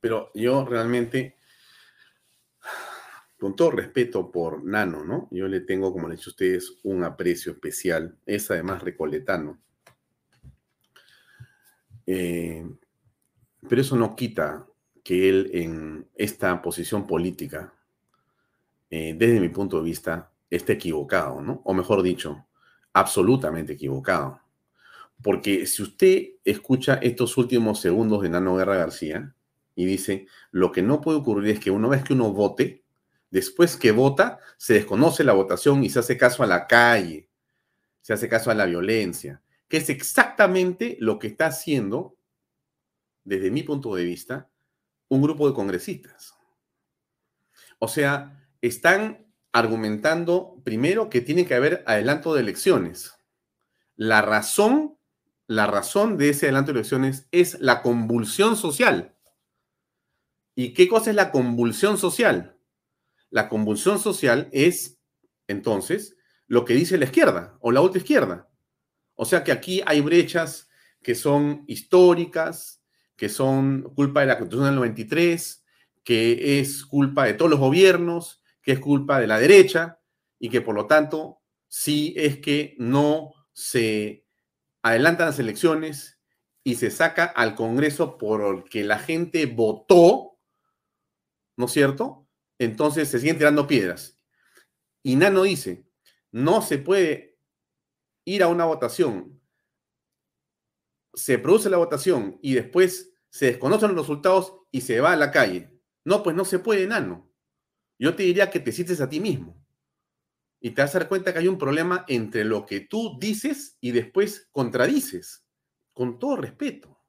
Pero yo realmente con todo respeto por Nano, ¿no? Yo le tengo, como le he dicho a ustedes, un aprecio especial. Es además recoletano. Eh, pero eso no quita que él en esta posición política, eh, desde mi punto de vista, esté equivocado, ¿no? O mejor dicho, absolutamente equivocado. Porque si usted escucha estos últimos segundos de Nano Guerra García y dice, lo que no puede ocurrir es que una vez que uno vote, Después que vota, se desconoce la votación y se hace caso a la calle, se hace caso a la violencia, que es exactamente lo que está haciendo, desde mi punto de vista, un grupo de congresistas. O sea, están argumentando primero que tiene que haber adelanto de elecciones. La razón, la razón de ese adelanto de elecciones es la convulsión social. ¿Y qué cosa es la convulsión social? La convulsión social es, entonces, lo que dice la izquierda o la ultra izquierda. O sea que aquí hay brechas que son históricas, que son culpa de la Constitución del 93, que es culpa de todos los gobiernos, que es culpa de la derecha y que por lo tanto sí es que no se adelantan las elecciones y se saca al Congreso porque la gente votó, ¿no es cierto? entonces se siguen tirando piedras. Y Nano dice, no se puede ir a una votación, se produce la votación y después se desconocen los resultados y se va a la calle. No, pues no se puede, Nano. Yo te diría que te cites a ti mismo. Y te vas a dar cuenta que hay un problema entre lo que tú dices y después contradices, con todo respeto.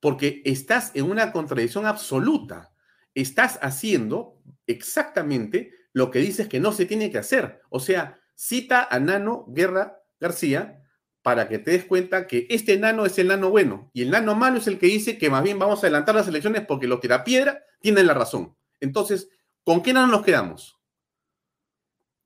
Porque estás en una contradicción absoluta estás haciendo exactamente lo que dices que no se tiene que hacer. O sea, cita a Nano Guerra García para que te des cuenta que este nano es el nano bueno y el nano malo es el que dice que más bien vamos a adelantar las elecciones porque los tirapiedra tienen la razón. Entonces, ¿con qué nano nos quedamos?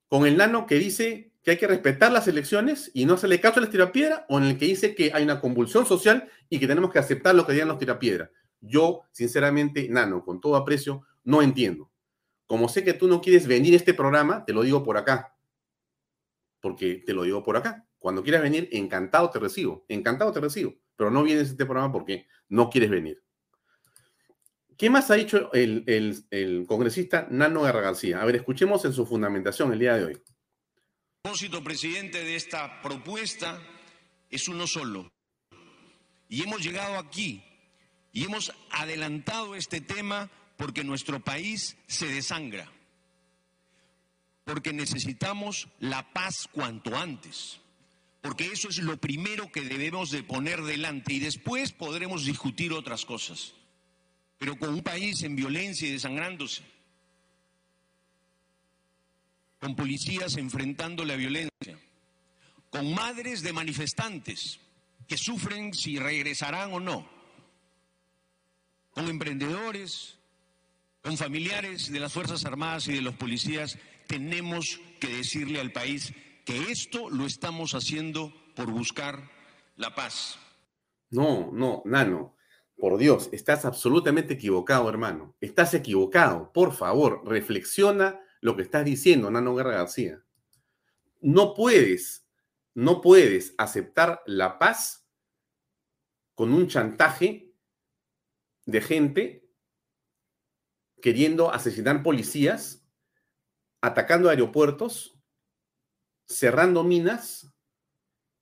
¿Con el nano que dice que hay que respetar las elecciones y no hacerle caso a las tirapiedra o en el que dice que hay una convulsión social y que tenemos que aceptar lo que digan los tirapiedra? Yo, sinceramente, Nano, con todo aprecio, no entiendo. Como sé que tú no quieres venir a este programa, te lo digo por acá. Porque te lo digo por acá. Cuando quieras venir, encantado te recibo. Encantado te recibo. Pero no vienes a este programa porque no quieres venir. ¿Qué más ha dicho el, congresista Nano Guerra García? A ver, escuchemos en su fundamentación el día de hoy. El propósito, presidente, de esta propuesta es uno solo. Y hemos llegado aquí y hemos adelantado este tema porque nuestro país se desangra, porque necesitamos la paz cuanto antes, porque eso es lo primero que debemos de poner delante y después podremos discutir otras cosas. Pero con un país en violencia y desangrándose, con policías enfrentando la violencia, con madres de manifestantes que sufren si regresarán o no, con emprendedores, con familiares de las Fuerzas Armadas y de los policías, tenemos que decirle al país que esto lo estamos haciendo por buscar la paz. No, no, Nano. Por Dios, estás absolutamente equivocado, hermano. Estás equivocado. Por favor, reflexiona lo que estás diciendo, Nano Guerra García. No puedes, no puedes aceptar la paz con un chantaje de gente queriendo asesinar policías, atacando aeropuertos, cerrando minas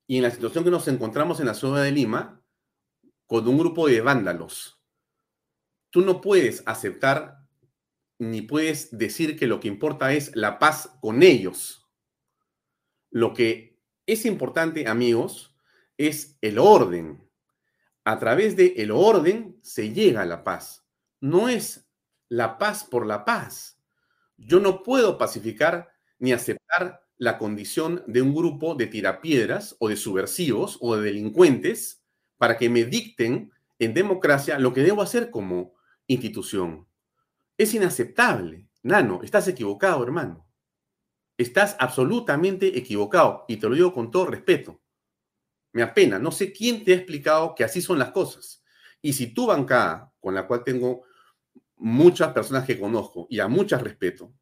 y en la situación que nos encontramos en la ciudad de Lima con un grupo de vándalos. Tú no puedes aceptar ni puedes decir que lo que importa es la paz con ellos. Lo que es importante, amigos, es el orden. A través de el orden se llega a la paz. No es la paz por la paz. Yo no puedo pacificar ni aceptar la condición de un grupo de tirapiedras o de subversivos o de delincuentes para que me dicten en democracia lo que debo hacer como institución. Es inaceptable. Nano, estás equivocado, hermano. Estás absolutamente equivocado y te lo digo con todo respeto. Me apena, no sé quién te ha explicado que así son las cosas. Y si tu bancada, con la cual tengo muchas personas que conozco y a muchas respeto,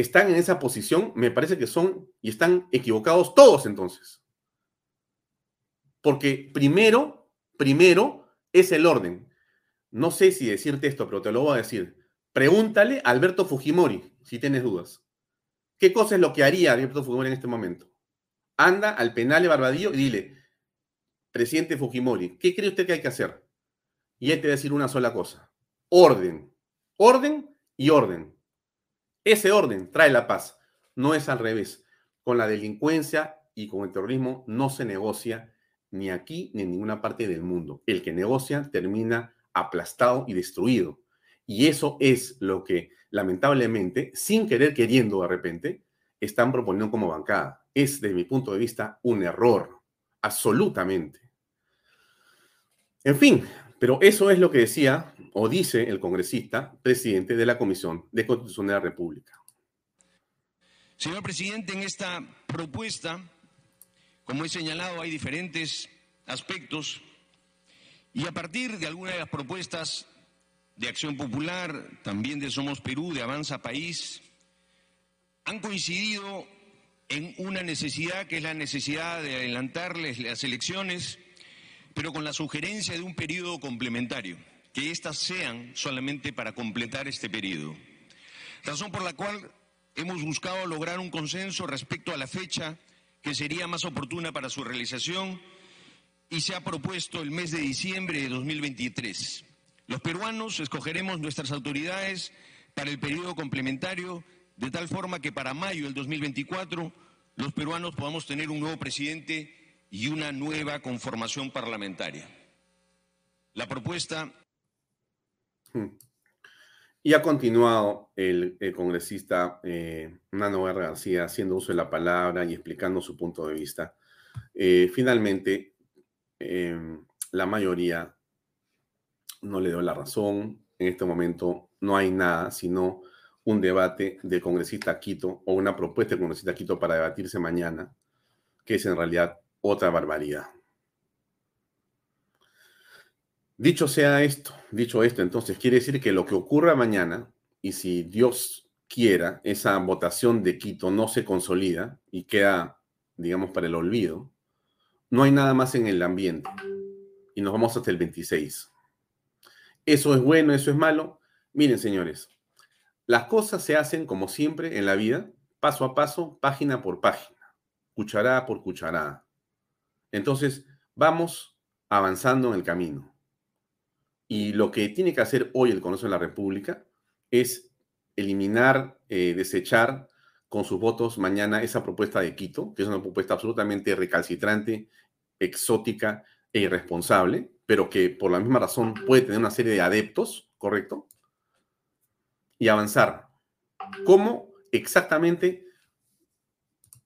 están en esa posición, me parece que son y están equivocados todos entonces. Porque primero, primero es el orden. No sé si decirte esto, pero te lo voy a decir. Pregúntale a Alberto Fujimori, si tienes dudas. ¿Qué cosa es lo que haría Alberto Fujimori en este momento? Anda al penal de Barbadillo y dile, presidente Fujimori, ¿qué cree usted que hay que hacer? Y él te va a decir una sola cosa. Orden. Orden y orden. Ese orden trae la paz. No es al revés. Con la delincuencia y con el terrorismo no se negocia ni aquí ni en ninguna parte del mundo. El que negocia termina aplastado y destruido. Y eso es lo que, lamentablemente, sin querer queriendo de repente, están proponiendo como bancada. Es, desde mi punto de vista, un error. Absolutamente. En fin, pero eso es lo que decía o dice el congresista presidente de la Comisión de Constitución de la República. Señor presidente, en esta propuesta, como he señalado, hay diferentes aspectos y a partir de algunas de las propuestas de Acción Popular, también de Somos Perú, de Avanza País, han coincidido en una necesidad que es la necesidad de adelantarles las elecciones, pero con la sugerencia de un periodo complementario, que éstas sean solamente para completar este periodo. Razón por la cual hemos buscado lograr un consenso respecto a la fecha que sería más oportuna para su realización y se ha propuesto el mes de diciembre de 2023. Los peruanos escogeremos nuestras autoridades para el periodo complementario de tal forma que para mayo del 2024 los peruanos podamos tener un nuevo presidente y una nueva conformación parlamentaria. La propuesta... Hmm. Y ha continuado el, congresista eh, Nano García haciendo uso de la palabra y explicando su punto de vista. Eh, finalmente, em, la mayoría no le dio la razón. En este momento no hay nada, sino un debate de congresista Quito o una propuesta de congresista Quito para debatirse mañana, que es en realidad otra barbaridad. Dicho sea esto, dicho esto, entonces quiere decir que lo que ocurra mañana, y si Dios quiera, esa votación de Quito no se consolida y queda, digamos, para el olvido, no hay nada más en el ambiente. Y nos vamos hasta el 26. ¿Eso es bueno, eso es malo? Miren, señores, las cosas se hacen como siempre en la vida, paso a paso, página por página, cucharada por cucharada. Entonces, vamos avanzando en el camino. Y lo que tiene que hacer hoy el Congreso de la República es eliminar, eh, desechar con sus votos mañana esa propuesta de Quito, que es una propuesta absolutamente recalcitrante, exótica e irresponsable, pero que por la misma razón puede tener una serie de adeptos, ¿correcto? Y avanzar. ¿Cómo exactamente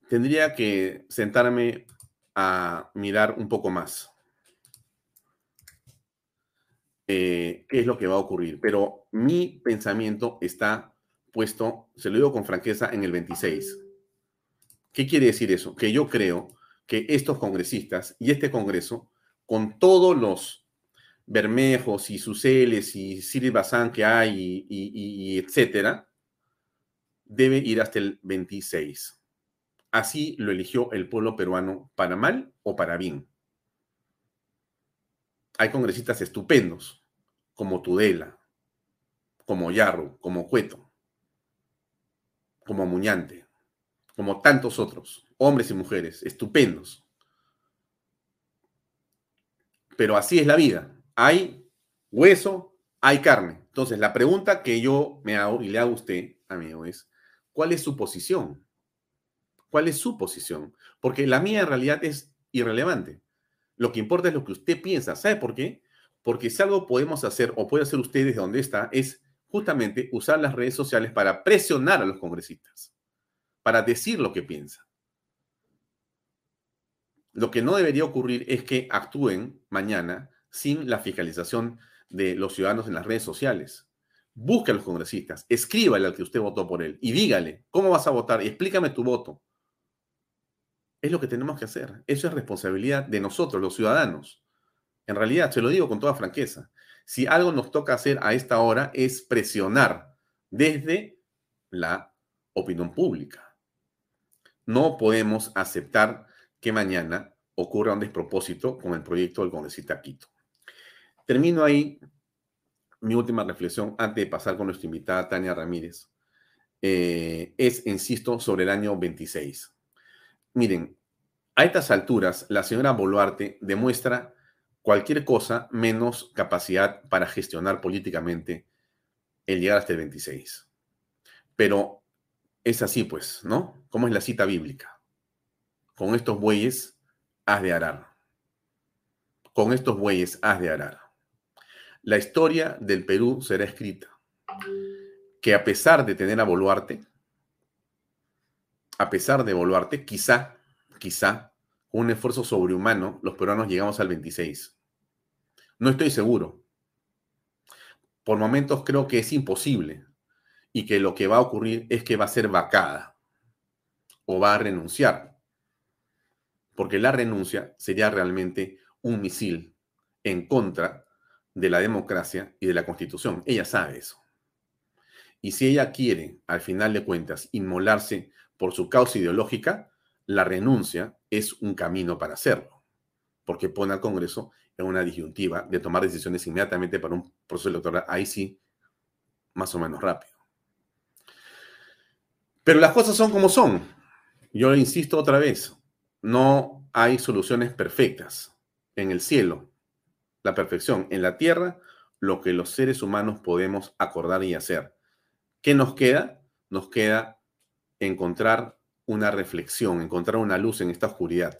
tendría que sentarme a mirar un poco más? Eh, qué es lo que va a ocurrir. Pero mi pensamiento está puesto, se lo digo con franqueza, en el 26. ¿Qué quiere decir eso? Que yo creo que estos congresistas y este Congreso, con todos los Bermejos y Suceles y Siri Bazán que hay y, y etcétera, debe ir hasta el 26. Así lo eligió el pueblo peruano para mal o para bien. Hay congresistas estupendos, como Tudela, como Yarro, como Cueto, como Muñante, como tantos otros, hombres y mujeres, estupendos. Pero así es la vida. Hay hueso, hay carne. Entonces, la pregunta que yo me hago y le hago a usted, amigo, es, ¿cuál es su posición? ¿Cuál es su posición? Porque la mía en realidad es irrelevante. Lo que importa es lo que usted piensa. ¿Sabe por qué? Porque si algo podemos hacer o puede hacer usted desde donde está es justamente usar las redes sociales para presionar a los congresistas, para decir lo que piensa. Lo que no debería ocurrir es que actúen mañana sin la fiscalización de los ciudadanos en las redes sociales. Busque a los congresistas, escríbale al que usted votó por él y dígale cómo vas a votar y explícame tu voto. Es lo que tenemos que hacer. Eso es responsabilidad de nosotros, los ciudadanos. En realidad, se lo digo con toda franqueza. Si algo nos toca hacer a esta hora es presionar desde la opinión pública. No podemos aceptar que mañana ocurra un despropósito con el proyecto del congresista Quito. Termino ahí mi última reflexión antes de pasar con nuestra invitada Tania Ramírez. Eh, es, insisto, sobre el año 26. Miren, a estas alturas, la señora Boluarte demuestra cualquier cosa menos capacidad para gestionar políticamente el llegar hasta el 26. Pero es así, pues, ¿no? Como es la cita bíblica. Con estos bueyes has de arar. Con estos bueyes has de arar. La historia del Perú será escrita. Que a pesar de tener a Boluarte, a pesar de Boluarte, quizá, quizá, un esfuerzo sobrehumano, los peruanos llegamos al 26. No estoy seguro. Por momentos creo que es imposible y que lo que va a ocurrir es que va a ser vacada o va a renunciar. Porque la renuncia sería realmente un misil en contra de la democracia y de la constitución. Ella sabe eso. Y si ella quiere, al final de cuentas, inmolarse por su causa ideológica, la renuncia es un camino para hacerlo, porque pone al Congreso en una disyuntiva de tomar decisiones inmediatamente para un proceso electoral, ahí sí, más o menos rápido. Pero las cosas son como son. Yo insisto otra vez, no hay soluciones perfectas. En el cielo, la perfección. En la tierra, lo que los seres humanos podemos acordar y hacer. ¿Qué nos queda? Nos queda encontrar una reflexión, encontrar una luz en esta oscuridad.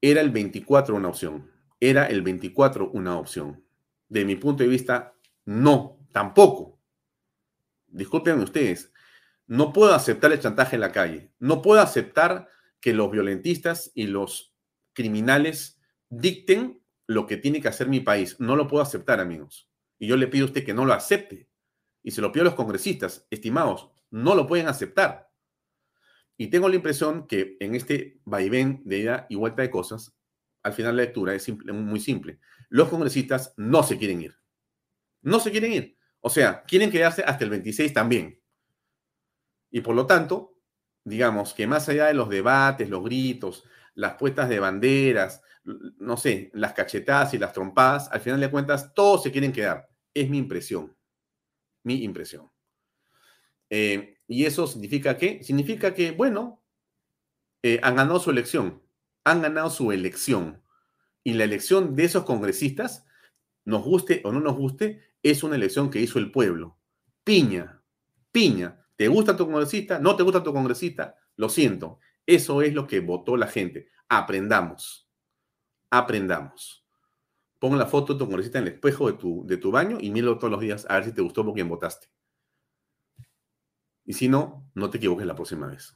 Era el 24 una opción. Era el 24 una opción. De mi punto de vista, no, tampoco. Disculpen ustedes, no puedo aceptar el chantaje en la calle. No puedo aceptar que los violentistas y los criminales dicten lo que tiene que hacer mi país. No lo puedo aceptar, amigos. Y yo le pido a usted que no lo acepte. Y se lo pido a los congresistas, estimados, no lo pueden aceptar. Y tengo la impresión que en este vaivén de ida y vuelta de cosas, al final la lectura es muy simple. Los congresistas no se quieren ir. No se quieren ir. O sea, quieren quedarse hasta el 26 también. Y por lo tanto, digamos que más allá de los debates, los gritos, las puestas de banderas, no sé, las cachetadas y las trompadas, al final de cuentas, todos se quieren quedar. Es mi impresión. Mi impresión. Eh, ¿Y eso significa qué? Significa que, bueno, eh, han ganado su elección, han ganado su elección. Y la elección de esos congresistas, nos guste o no nos guste, es una elección que hizo el pueblo. Piña, Piña ¿Te gusta tu congresista? ¿No te gusta tu congresista? Lo siento. Eso es lo que votó la gente. Aprendamos. Aprendamos. Pon la foto de tu congresista en el espejo de tu, de tu baño y míralo todos los días a ver si te gustó por quien votaste. Y si no, no te equivoques la próxima vez.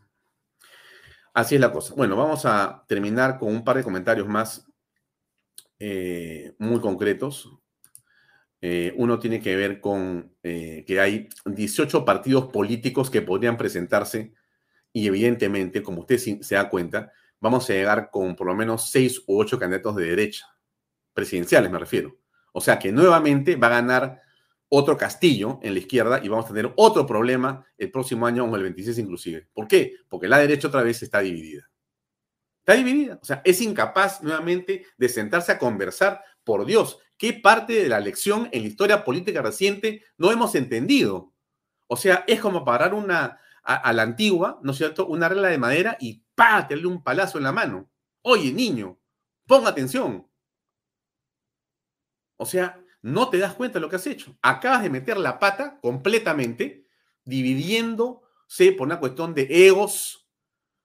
Así es la cosa. Bueno, vamos a terminar con un par de comentarios más eh, muy concretos. Eh, uno tiene que ver con eh, que hay 18 partidos políticos que podrían presentarse y evidentemente, como usted se da cuenta, vamos a llegar con por lo menos 6 u 8 candidatos de derecha, presidenciales me refiero. O sea que nuevamente va a ganar otro castillo en la izquierda y vamos a tener otro problema el próximo año o el 26 inclusive. ¿Por qué? Porque la derecha otra vez está dividida. Está dividida. O sea, es incapaz nuevamente de sentarse a conversar. Por Dios, ¿qué parte de la lección en la historia política reciente no hemos entendido? O sea, es como parar una, a, la antigua, ¿no es cierto? Una regla de madera y ¡pa! Un palazo en la mano. Oye, niño, ponga atención. O sea, no te das cuenta de lo que has hecho. Acabas de meter la pata completamente, dividiéndose por una cuestión de egos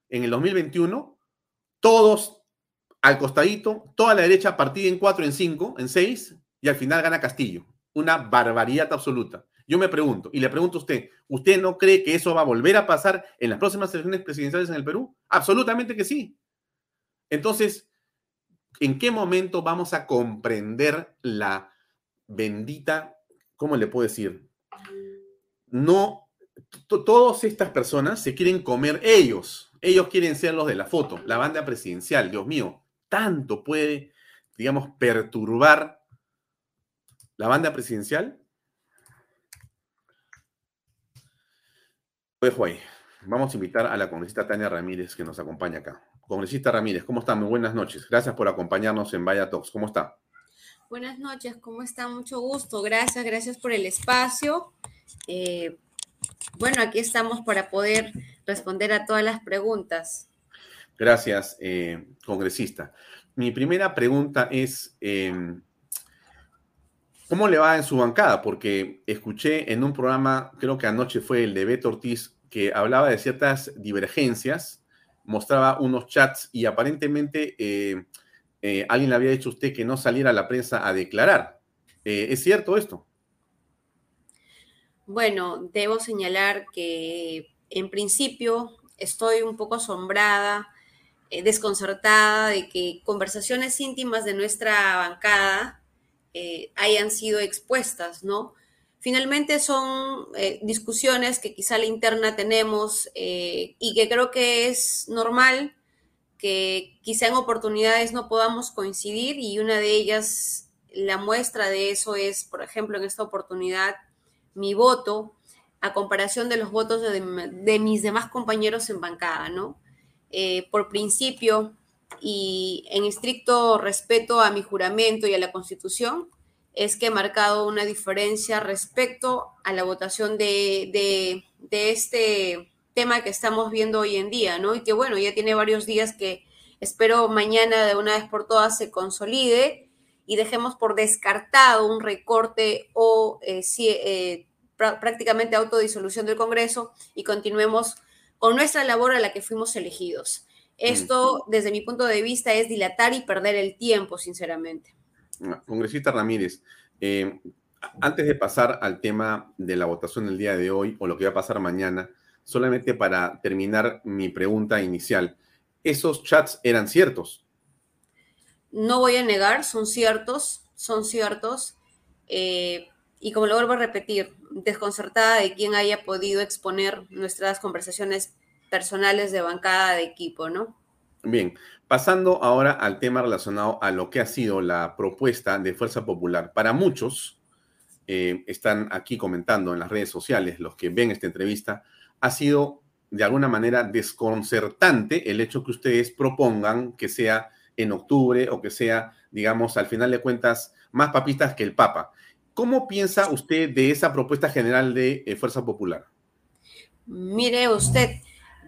en el 2021, todos al costadito, toda la derecha partida en cuatro, en cinco, en seis, y al final gana Castillo. Una barbaridad absoluta. Yo me pregunto, y le pregunto a usted, ¿usted no cree que eso va a volver a pasar en las próximas elecciones presidenciales en el Perú? Absolutamente que sí. Entonces, ¿en qué momento vamos a comprender la bendita, ¿cómo le puedo decir? No, todas estas personas se quieren comer ellos. Ellos quieren ser los de la foto, la banda presidencial. Dios mío, tanto puede, digamos, perturbar la banda presidencial. Dejo ahí. Vamos a invitar a la congresista Tania Ramírez que nos acompaña acá. Congresista Ramírez, ¿cómo está? Muy buenas noches. Gracias por acompañarnos en Vaya Talks. ¿Cómo está? Buenas noches, ¿cómo está? Mucho gusto. Gracias, gracias por el espacio. Eh, bueno, aquí estamos para poder responder a todas las preguntas. Gracias, eh, congresista. Mi primera pregunta es, em, ¿cómo le va en su bancada? Porque escuché en un programa, creo que anoche fue el de Beto Ortiz, que hablaba de ciertas divergencias, mostraba unos chats y aparentemente... Eh, alguien le había dicho a usted que no saliera a la prensa a declarar. Eh, ¿Es cierto esto? Bueno, debo señalar que en principio estoy un poco asombrada, eh, desconcertada de que conversaciones íntimas de nuestra bancada hayan sido expuestas, ¿no? Finalmente son discusiones que quizá la interna tenemos y que creo que es normal que quizá en oportunidades no podamos coincidir y una de ellas, la muestra de eso es, por ejemplo, en esta oportunidad, mi voto a comparación de los votos de, mis demás compañeros en bancada, ¿no? Eh, por principio y en estricto respeto a mi juramento y a la Constitución, es que he marcado una diferencia respecto a la votación de, de, de este tema que estamos viendo hoy en día, ¿no? Y que bueno, ya tiene varios días que espero mañana de una vez por todas se consolide y dejemos por descartado un recorte o eh, eh, prácticamente autodisolución del Congreso y continuemos con nuestra labor a la que fuimos elegidos. Esto, desde mi punto de vista, es dilatar y perder el tiempo, sinceramente. Ah, congresista Ramírez, eh, antes de pasar al tema de la votación del día de hoy o lo que va a pasar mañana, solamente para terminar mi pregunta inicial, ¿esos chats eran ciertos? No voy a negar, son ciertos, son ciertos. Eh, y como lo vuelvo a repetir, desconcertada de quien haya podido exponer nuestras conversaciones personales de bancada de equipo, ¿no? Bien, pasando ahora al tema relacionado a lo que ha sido la propuesta de Fuerza Popular. Para muchos, eh, están aquí comentando en las redes sociales, los que ven esta entrevista, ha sido de alguna manera desconcertante el hecho que ustedes propongan que sea en octubre o que sea, digamos, al final de cuentas, más papistas que el Papa. ¿Cómo piensa usted de esa propuesta general de eh, Fuerza Popular? Mire usted,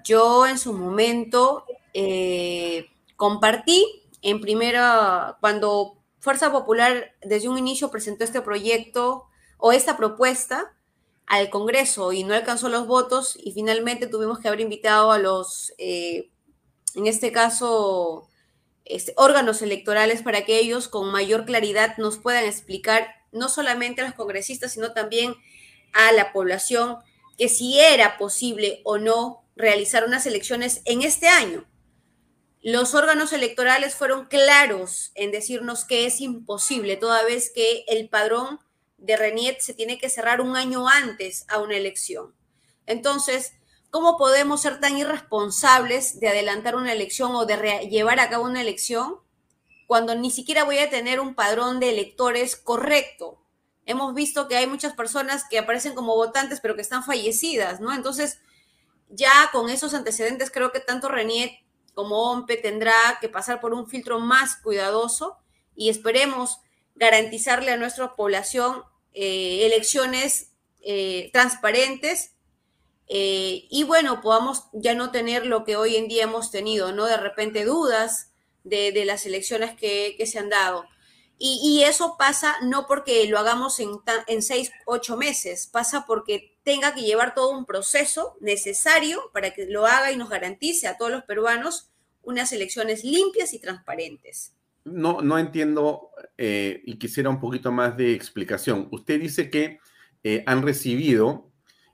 yo en su momento eh, compartí en primera, cuando Fuerza Popular desde un inicio presentó este proyecto o esta propuesta, al Congreso y no alcanzó los votos y finalmente tuvimos que haber invitado a los, eh, en este caso, este, órganos electorales para que ellos con mayor claridad nos puedan explicar, no solamente a los congresistas, sino también a la población, que si era posible o no realizar unas elecciones en este año. Los órganos electorales fueron claros en decirnos que es imposible, toda vez que el padrón de Reniet se tiene que cerrar un año antes a una elección. Entonces, ¿cómo podemos ser tan irresponsables de adelantar una elección o de llevar a cabo una elección cuando ni siquiera voy a tener un padrón de electores correcto? Hemos visto que hay muchas personas que aparecen como votantes pero que están fallecidas, ¿no? Entonces, ya con esos antecedentes creo que tanto Reniet como OMPE tendrá que pasar por un filtro más cuidadoso y esperemos garantizarle a nuestra población eh, elecciones eh, transparentes eh, y bueno, podamos ya no tener lo que hoy en día hemos tenido, ¿no? De repente dudas de, las elecciones que, se han dado. Y, eso pasa no porque lo hagamos en, en seis, ocho meses, pasa porque tenga que llevar todo un proceso necesario para que lo haga y nos garantice a todos los peruanos unas elecciones limpias y transparentes no, no entiendo eh, y quisiera un poquito más de explicación. Usted dice que eh, han recibido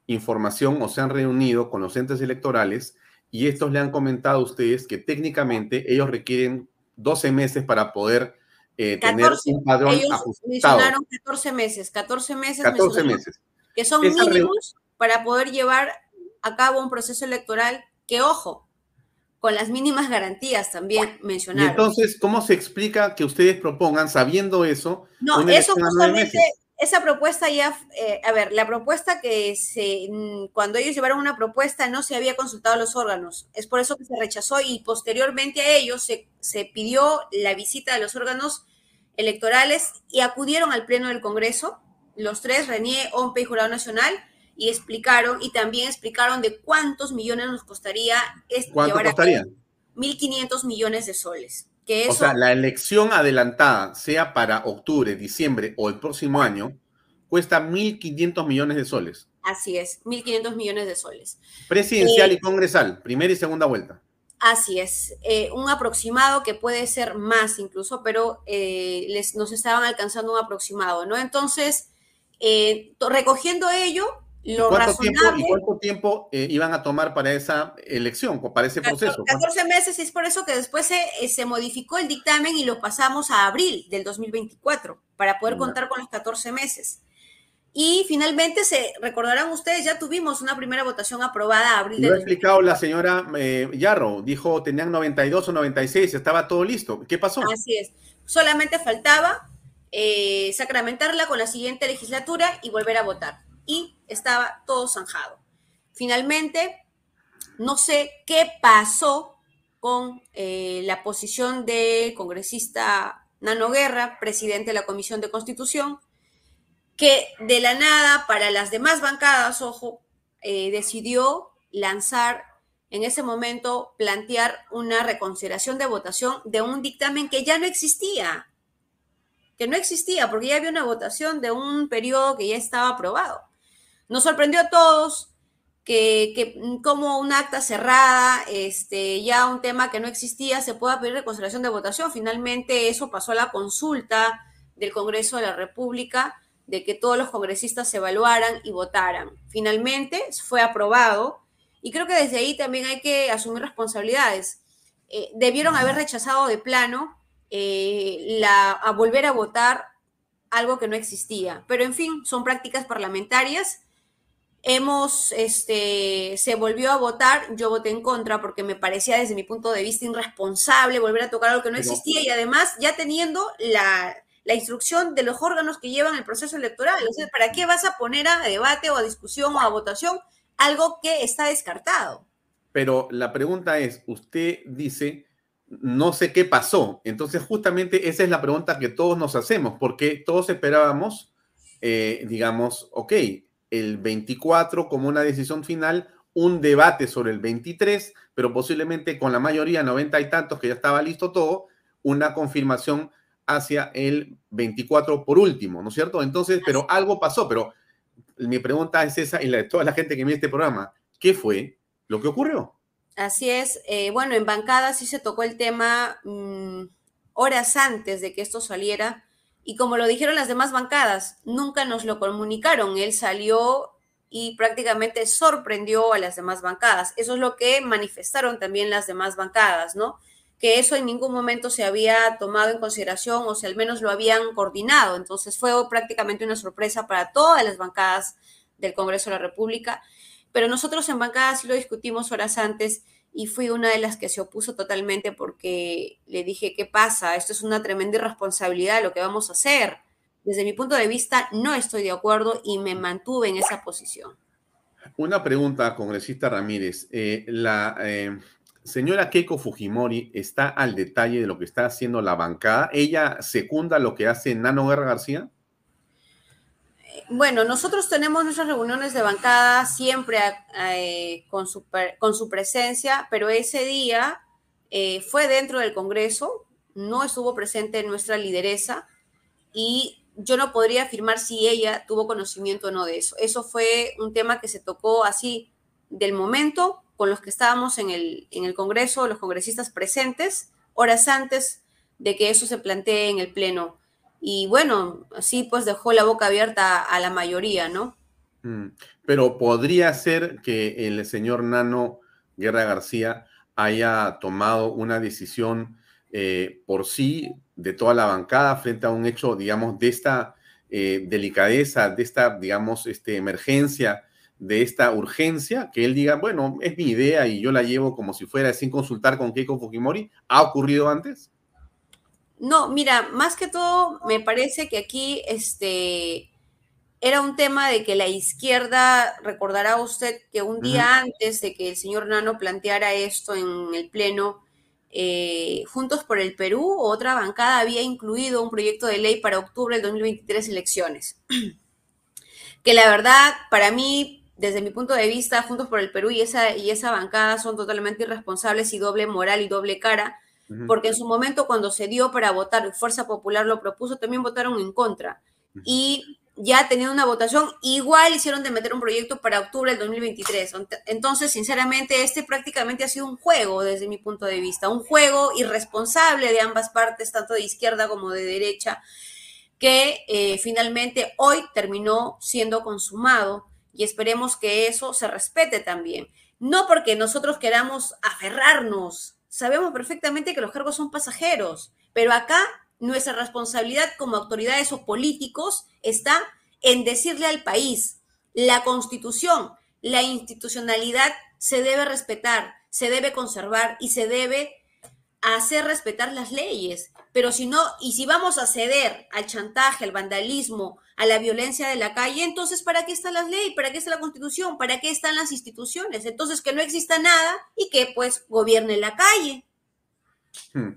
información o se han reunido con los entes electorales y estos le han comentado a ustedes que técnicamente ellos requieren 12 meses para poder eh, tener un padrón ellos ajustado. mencionaron 14 meses, 14 meses, 14 meses. que son mínimos para poder llevar a cabo un proceso electoral que, ojo, con las mínimas garantías también mencionaron. Y entonces, ¿cómo se explica que ustedes propongan, sabiendo eso? No, eso justamente, esa propuesta ya, eh, a ver, la propuesta que se, cuando ellos llevaron una propuesta no se había consultado a los órganos. Es por eso que se rechazó y posteriormente a ellos se, se pidió la visita de los órganos electorales y acudieron al Pleno del Congreso, los tres, Renier, OMPE y Jurado Nacional, y explicaron, y también explicaron de cuántos millones nos costaría este, ¿Cuánto costaría? 1.500 millones de soles. Que O sea, la elección adelantada, sea para octubre, diciembre o el próximo año, cuesta 1.500 millones de soles. Así es, 1.500 millones de soles. Presidencial eh, y congresal, primera y segunda vuelta. Así es, eh, un aproximado que puede ser más incluso, pero eh, les, nos estaban alcanzando un aproximado, ¿no? Entonces, recogiendo ello, cuánto tiempo, ¿Y cuánto tiempo eh, iban a tomar para esa elección, para ese proceso? 14 meses, y es por eso que después se, eh, se, modificó el dictamen y lo pasamos a abril del 2024, para poder contar con los 14 meses. Y finalmente, se recordarán ustedes, ya tuvimos una primera votación aprobada a abril. Lo ha explicado la señora eh, Yarro, dijo tenían 92 o 96, estaba todo listo. ¿Qué pasó? Así es, solamente faltaba sacramentarla con la siguiente legislatura y volver a votar y estaba todo zanjado. Finalmente, no sé qué pasó con eh, la posición del congresista Nano Guerra, presidente de la Comisión de Constitución, que de la nada para las demás bancadas, ojo, eh, decidió lanzar en ese momento, plantear una reconsideración de votación de un dictamen que ya no existía, que no existía, porque ya había una votación de un periodo que ya estaba aprobado. Nos sorprendió a todos que, como un acta cerrada, este, ya un tema que no existía, se pueda pedir reconsideración de votación. Finalmente eso pasó a la consulta del Congreso de la República de que todos los congresistas se evaluaran y votaran. Finalmente fue aprobado y creo que desde ahí también hay que asumir responsabilidades. Eh, debieron haber rechazado de plano eh, la, a volver a votar algo que no existía. Pero en fin, son prácticas parlamentarias hemos, este, se volvió a votar, yo voté en contra porque me parecía desde mi punto de vista irresponsable volver a tocar algo que no existía y además ya teniendo la, instrucción de los órganos que llevan el proceso electoral. ¿para qué vas a poner a debate o a discusión o a votación algo que está descartado? Pero la pregunta es, usted dice, no sé qué pasó. Entonces, justamente esa es la pregunta que todos nos hacemos, porque todos esperábamos, eh, digamos, ok, el 24 como una decisión final, un debate sobre el 23, pero posiblemente con la mayoría, 90 y tantos, que ya estaba listo todo, una confirmación hacia el 24 por último, ¿no es cierto? Entonces, pero algo pasó, pero mi pregunta es esa y la de toda la gente que mira este programa. ¿Qué fue lo que ocurrió? Así es. Eh, bueno, en bancada sí se tocó el tema mm, horas antes de que esto saliera. Y como lo dijeron las demás bancadas, nunca nos lo comunicaron. Él salió y prácticamente sorprendió a las demás bancadas. Eso es lo que manifestaron también las demás bancadas, ¿no? Que eso en ningún momento se había tomado en consideración o si al menos lo habían coordinado. Entonces fue prácticamente una sorpresa para todas las bancadas del Congreso de la República. Pero nosotros en bancada sí lo discutimos horas antes y fui una de las que se opuso totalmente porque le dije, ¿qué pasa? Esto es una tremenda irresponsabilidad lo que vamos a hacer. Desde mi punto de vista, no estoy de acuerdo y me mantuve en esa posición. Una pregunta, congresista Ramírez. Eh, la eh, señora Keiko Fujimori está al detalle de lo que está haciendo la bancada. ¿Ella secunda lo que hace Nano Guerra García? Bueno, nosotros tenemos nuestras reuniones de bancada siempre eh, con, su, con, su, presencia, pero ese día eh, fue dentro del Congreso, no estuvo presente en nuestra lideresa y yo no podría afirmar si ella tuvo conocimiento o no de eso. Eso fue un tema que se tocó así del momento con los que estábamos en el, en el Congreso, los congresistas presentes, horas antes de que eso se plantee en el Pleno y bueno, así pues dejó la boca abierta a la mayoría, ¿no? Mm, pero podría ser que el señor Nano Guerra García haya tomado una decisión eh, por sí de toda la bancada frente a un hecho, digamos, de esta eh, delicadeza, de esta, digamos, este, emergencia, de esta urgencia, que él diga, bueno, es mi idea y yo la llevo como si fuera sin consultar con Keiko Fujimori. ¿Ha ocurrido antes? No, mira, más que todo me parece que aquí este era un tema de que la izquierda, recordará usted que un día antes de que el señor Nano planteara esto en el Pleno, eh, Juntos por el Perú, otra bancada había incluido un proyecto de ley para octubre del 2023 elecciones. que la verdad, para mí, desde mi punto de vista, Juntos por el Perú y esa, y esa bancada son totalmente irresponsables y doble moral y doble cara porque en su momento cuando se dio para votar, Fuerza Popular lo propuso, también votaron en contra. Y ya teniendo una votación, igual hicieron de meter un proyecto para octubre del 2023. Entonces, sinceramente, este prácticamente ha sido un juego desde mi punto de vista, un juego irresponsable de ambas partes, tanto de izquierda como de derecha, que eh, finalmente hoy terminó siendo consumado y esperemos que eso se respete también. No porque nosotros queramos aferrarnos sabemos perfectamente que los cargos son pasajeros, pero acá nuestra responsabilidad como autoridades o políticos está en decirle al país, la constitución, la institucionalidad se debe respetar, se debe conservar y se debe hacer respetar las leyes. Pero si no, y si vamos a ceder al chantaje, al vandalismo, a la violencia de la calle, entonces ¿para qué está la ley? ¿Para qué está la constitución? ¿Para qué están las instituciones? Entonces que no exista nada y que pues gobierne la calle. Hmm.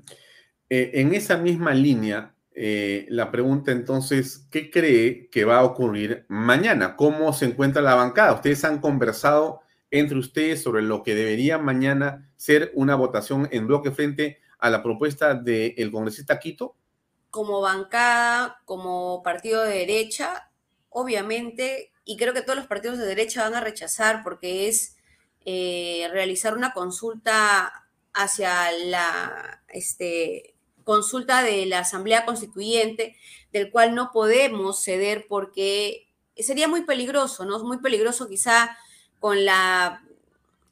Eh, en esa misma línea, eh, la pregunta entonces, ¿qué cree que va a ocurrir mañana? ¿Cómo se encuentra la bancada? Ustedes han conversado entre ustedes sobre lo que debería mañana ser una votación en bloque frente a la propuesta del congresista Quito como bancada, como partido de derecha, obviamente, y creo que todos los partidos de derecha van a rechazar porque es eh, realizar una consulta hacia la este, consulta de la Asamblea Constituyente, del cual no podemos ceder porque sería muy peligroso, ¿no? Es muy peligroso quizá con la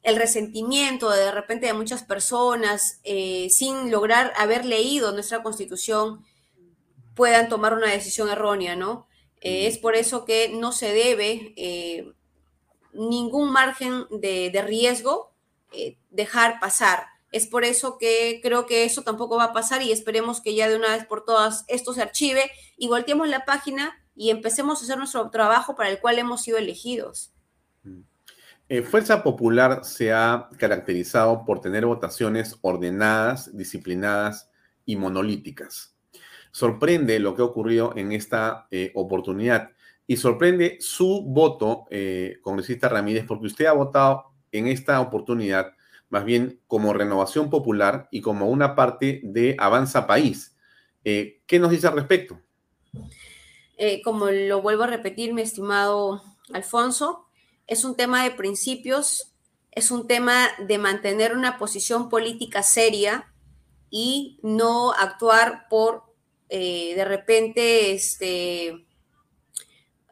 el resentimiento de, de repente de muchas personas eh, sin lograr haber leído nuestra constitución puedan tomar una decisión errónea, ¿no? Eh, es por eso que no se debe eh, ningún margen de, riesgo eh, dejar pasar. Es por eso que creo que eso tampoco va a pasar y esperemos que ya de una vez por todas esto se archive y volteemos la página y empecemos a hacer nuestro trabajo para el cual hemos sido elegidos. Fuerza Popular se ha caracterizado por tener votaciones ordenadas, disciplinadas y monolíticas sorprende lo que ha ocurrido en esta eh, oportunidad y sorprende su voto, eh, congresista Ramírez, porque usted ha votado en esta oportunidad más bien como renovación popular y como una parte de Avanza País. Eh, ¿Qué nos dice al respecto? como lo vuelvo a repetir, mi estimado Alfonso, es un tema de principios, es un tema de mantener una posición política seria y no actuar por, eh, de repente, este,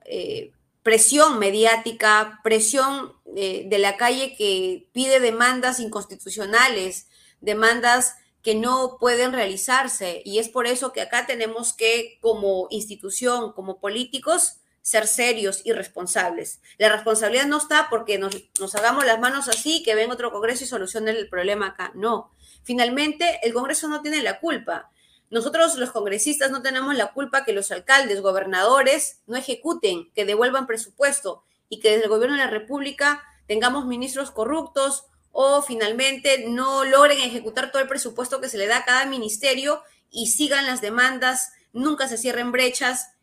eh, presión mediática, presión eh, de la calle que pide demandas inconstitucionales, demandas que no pueden realizarse. Y es por eso que acá tenemos que, como institución, como políticos, ser serios y responsables. La responsabilidad no está porque nos, hagamos las manos así, que venga otro Congreso y solucione el problema acá. No. Finalmente, el Congreso no tiene la culpa. Nosotros los congresistas no tenemos la culpa que los alcaldes, gobernadores no ejecuten, que devuelvan presupuesto y que desde el gobierno de la República tengamos ministros corruptos o finalmente no logren ejecutar todo el presupuesto que se le da a cada ministerio y sigan las demandas, nunca se cierren brechas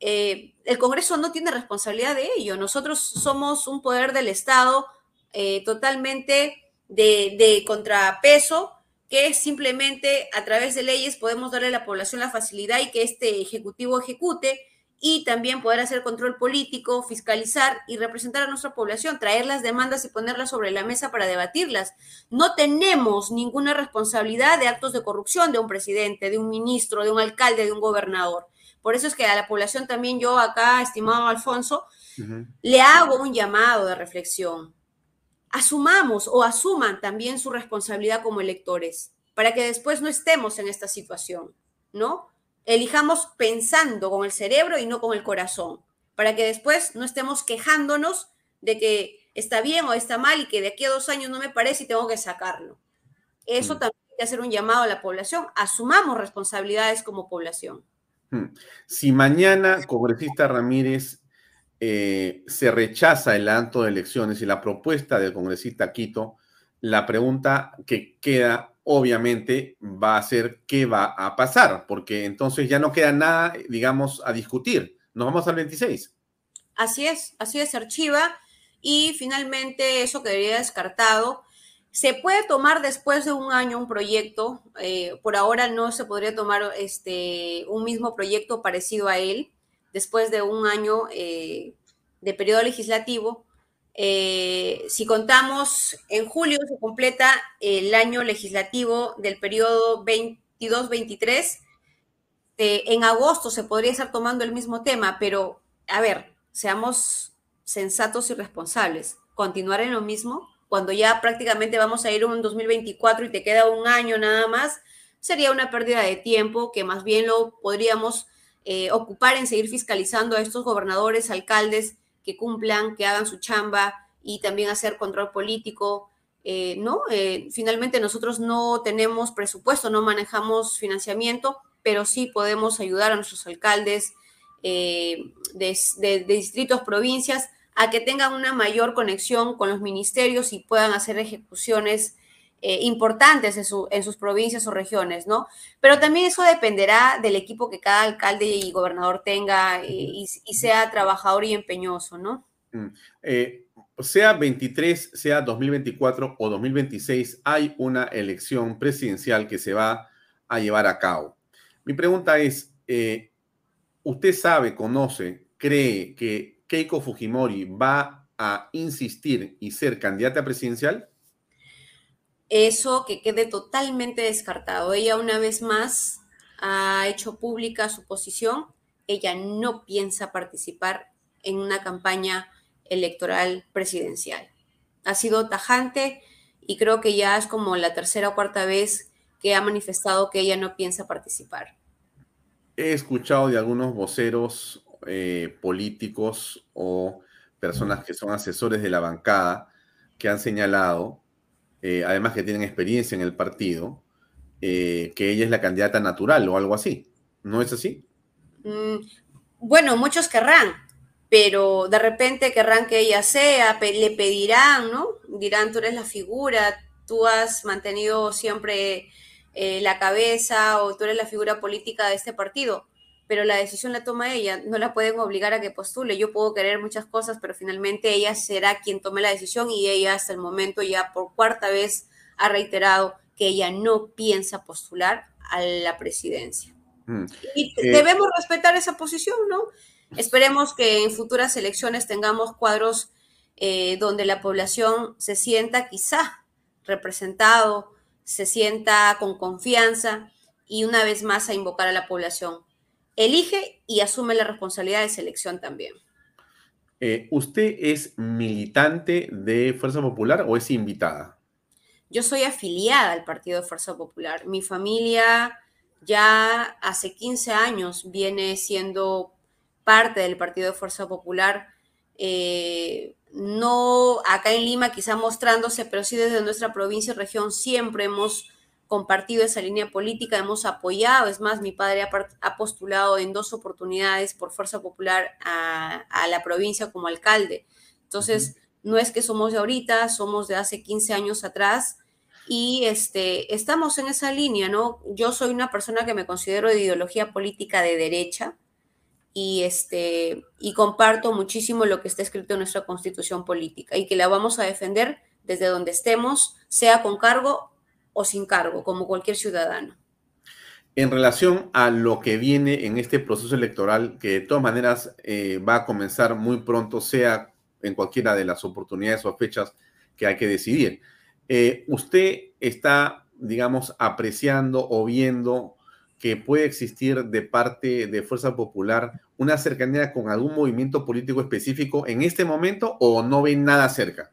eh, el Congreso no tiene responsabilidad de ello. Nosotros somos un poder del Estado eh, totalmente de, contrapeso que simplemente a través de leyes podemos darle a la población la facilidad y que este Ejecutivo ejecute y también poder hacer control político, fiscalizar y representar a nuestra población, traer las demandas y ponerlas sobre la mesa para debatirlas. No tenemos ninguna responsabilidad de actos de corrupción de un presidente, de un ministro, de un alcalde, de un gobernador. Por eso es que a la población también yo acá, estimado Alfonso, le hago un llamado de reflexión. Asumamos o asuman también su responsabilidad como electores para que después no estemos en esta situación, ¿no? Elijamos pensando con el cerebro y no con el corazón, para que después no estemos quejándonos de que está bien o está mal y que de aquí a dos años no me parece y tengo que sacarlo. Eso mm. también hay que hacer un llamado a la población. Asumamos responsabilidades como población. Hmm. Si mañana, congresista Ramírez, eh, se rechaza el acto de elecciones y la propuesta del congresista Quito, la pregunta que queda obviamente va a ser qué va a pasar, porque entonces ya no queda nada, digamos, a discutir. Nos vamos al 26. Así es, así es, archiva y finalmente eso quedaría descartado se puede tomar después de un año un proyecto, eh, por ahora no se podría tomar este, un mismo proyecto parecido a él, después de un año eh, de periodo legislativo. Eh, si contamos, en julio se completa el año legislativo del periodo 22-23. en agosto se podría estar tomando el mismo tema, pero a ver, seamos sensatos y responsables. ¿Continuar en lo mismo? Cuando ya prácticamente vamos a ir a un 2024 y te queda un año nada más, sería una pérdida de tiempo que más bien lo podríamos eh, ocupar en seguir fiscalizando a estos gobernadores, alcaldes que cumplan, que hagan su chamba y también hacer control político. Eh, ¿no? Eh, finalmente nosotros no tenemos presupuesto, no manejamos financiamiento, pero sí podemos ayudar a nuestros alcaldes de, de distritos, provincias, a que tengan una mayor conexión con los ministerios y puedan hacer ejecuciones eh, importantes en, sus provincias o regiones, ¿no? Pero también eso dependerá del equipo que cada alcalde y gobernador tenga eh, y, sea trabajador y empeñoso, ¿no? Mm, eh, sea 23, sea 2024 o 2026, hay una elección presidencial que se va a llevar a cabo. Mi pregunta es, ¿usted sabe, conoce, cree que Keiko Fujimori va a insistir y ser candidata presidencial? Eso que quede totalmente descartado. Ella una vez más ha hecho pública su posición. Ella no piensa participar en una campaña electoral presidencial. Ha sido tajante y creo que ya es como la tercera o cuarta vez que ha manifestado que ella no piensa participar. He escuchado de algunos voceros eh, políticos o personas que son asesores de la bancada que han señalado, eh, además que tienen experiencia en el partido, eh, que ella es la candidata natural o algo así. ¿No es así? Mm, bueno, muchos querrán, pero de repente querrán que ella sea, le pedirán, ¿no? Dirán, tú eres la figura, tú has mantenido siempre la cabeza o tú eres la figura política de este partido pero la decisión la toma ella, no la pueden obligar a que postule. Yo puedo querer muchas cosas, pero finalmente ella será quien tome la decisión y ella hasta el momento ya por cuarta vez ha reiterado que ella no piensa postular a la presidencia. Mm. Y eh, debemos respetar esa posición, ¿no? Esperemos que en futuras elecciones tengamos cuadros eh, donde la población se sienta quizá representado, se sienta con confianza y una vez más a invocar a la población. Elige y asume la responsabilidad de selección también. Eh, ¿Usted es militante de Fuerza Popular o es invitada? Yo soy afiliada al Partido de Fuerza Popular. Mi familia ya hace 15 años viene siendo parte del Partido de Fuerza Popular. Eh, no acá en Lima quizá mostrándose, pero sí desde nuestra provincia y región siempre hemos compartido esa línea política, hemos apoyado, es más, mi padre ha, postulado en dos oportunidades por Fuerza Popular a, la provincia como alcalde. Entonces, no es que somos de ahorita, somos de hace 15 años atrás y este, estamos en esa línea, ¿no? Yo soy una persona que me considero de ideología política de derecha y, este, y comparto muchísimo lo que está escrito en nuestra constitución política y que la vamos a defender desde donde estemos, sea con cargo o sin cargo, como cualquier ciudadano. En relación a lo que viene en este proceso electoral, que de todas maneras eh, va a comenzar muy pronto, sea en cualquiera de las oportunidades o fechas que hay que decidir, eh, ¿usted está, digamos, apreciando o viendo que puede existir de parte de Fuerza Popular una cercanía con algún movimiento político específico en este momento o no ve nada cerca?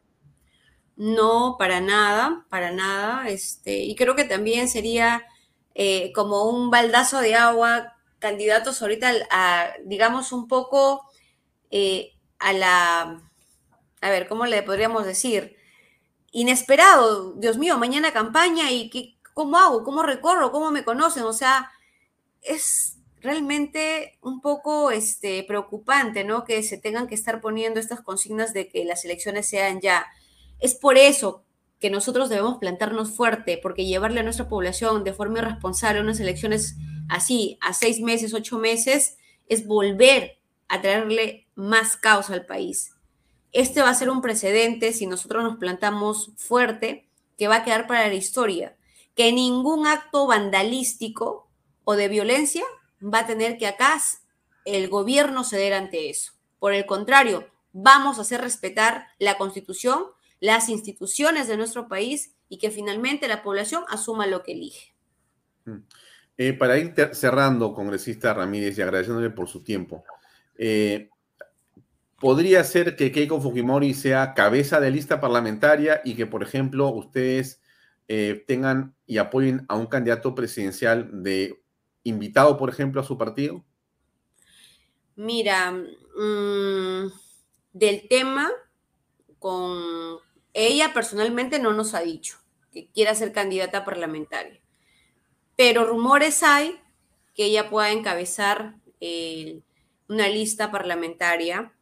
No, para nada, para nada. Este, y creo que también sería eh, como un baldazo de agua candidatos ahorita a, digamos, un poco eh, a la, a ver, ¿cómo le podríamos decir? Inesperado, Dios mío, mañana campaña y ¿qué, ¿cómo hago? ¿Cómo recorro? ¿Cómo me conocen? O sea, es realmente un poco este, preocupante, ¿no? Que se tengan que estar poniendo estas consignas de que las elecciones sean ya es por eso que nosotros debemos plantarnos fuerte, porque llevarle a nuestra población de forma irresponsable unas elecciones así, a seis meses, ocho meses, es volver a traerle más caos al país. Este va a ser un precedente si nosotros nos plantamos fuerte, que va a quedar para la historia, que ningún acto vandalístico o de violencia va a tener que acá el gobierno ceder ante eso. Por el contrario, vamos a hacer respetar la constitución las instituciones de nuestro país y que finalmente la población asuma lo que elige. Mm. Eh, para ir cerrando, congresista Ramírez, y agradeciéndole por su tiempo, eh, ¿podría ser que Keiko Fujimori sea cabeza de lista parlamentaria y que, por ejemplo, ustedes eh, tengan y apoyen a un candidato presidencial de invitado, por ejemplo, a su partido? Mira, mm, del tema con ella personalmente no nos ha dicho que quiera ser candidata parlamentaria, pero rumores hay que ella pueda encabezar eh, una lista parlamentaria.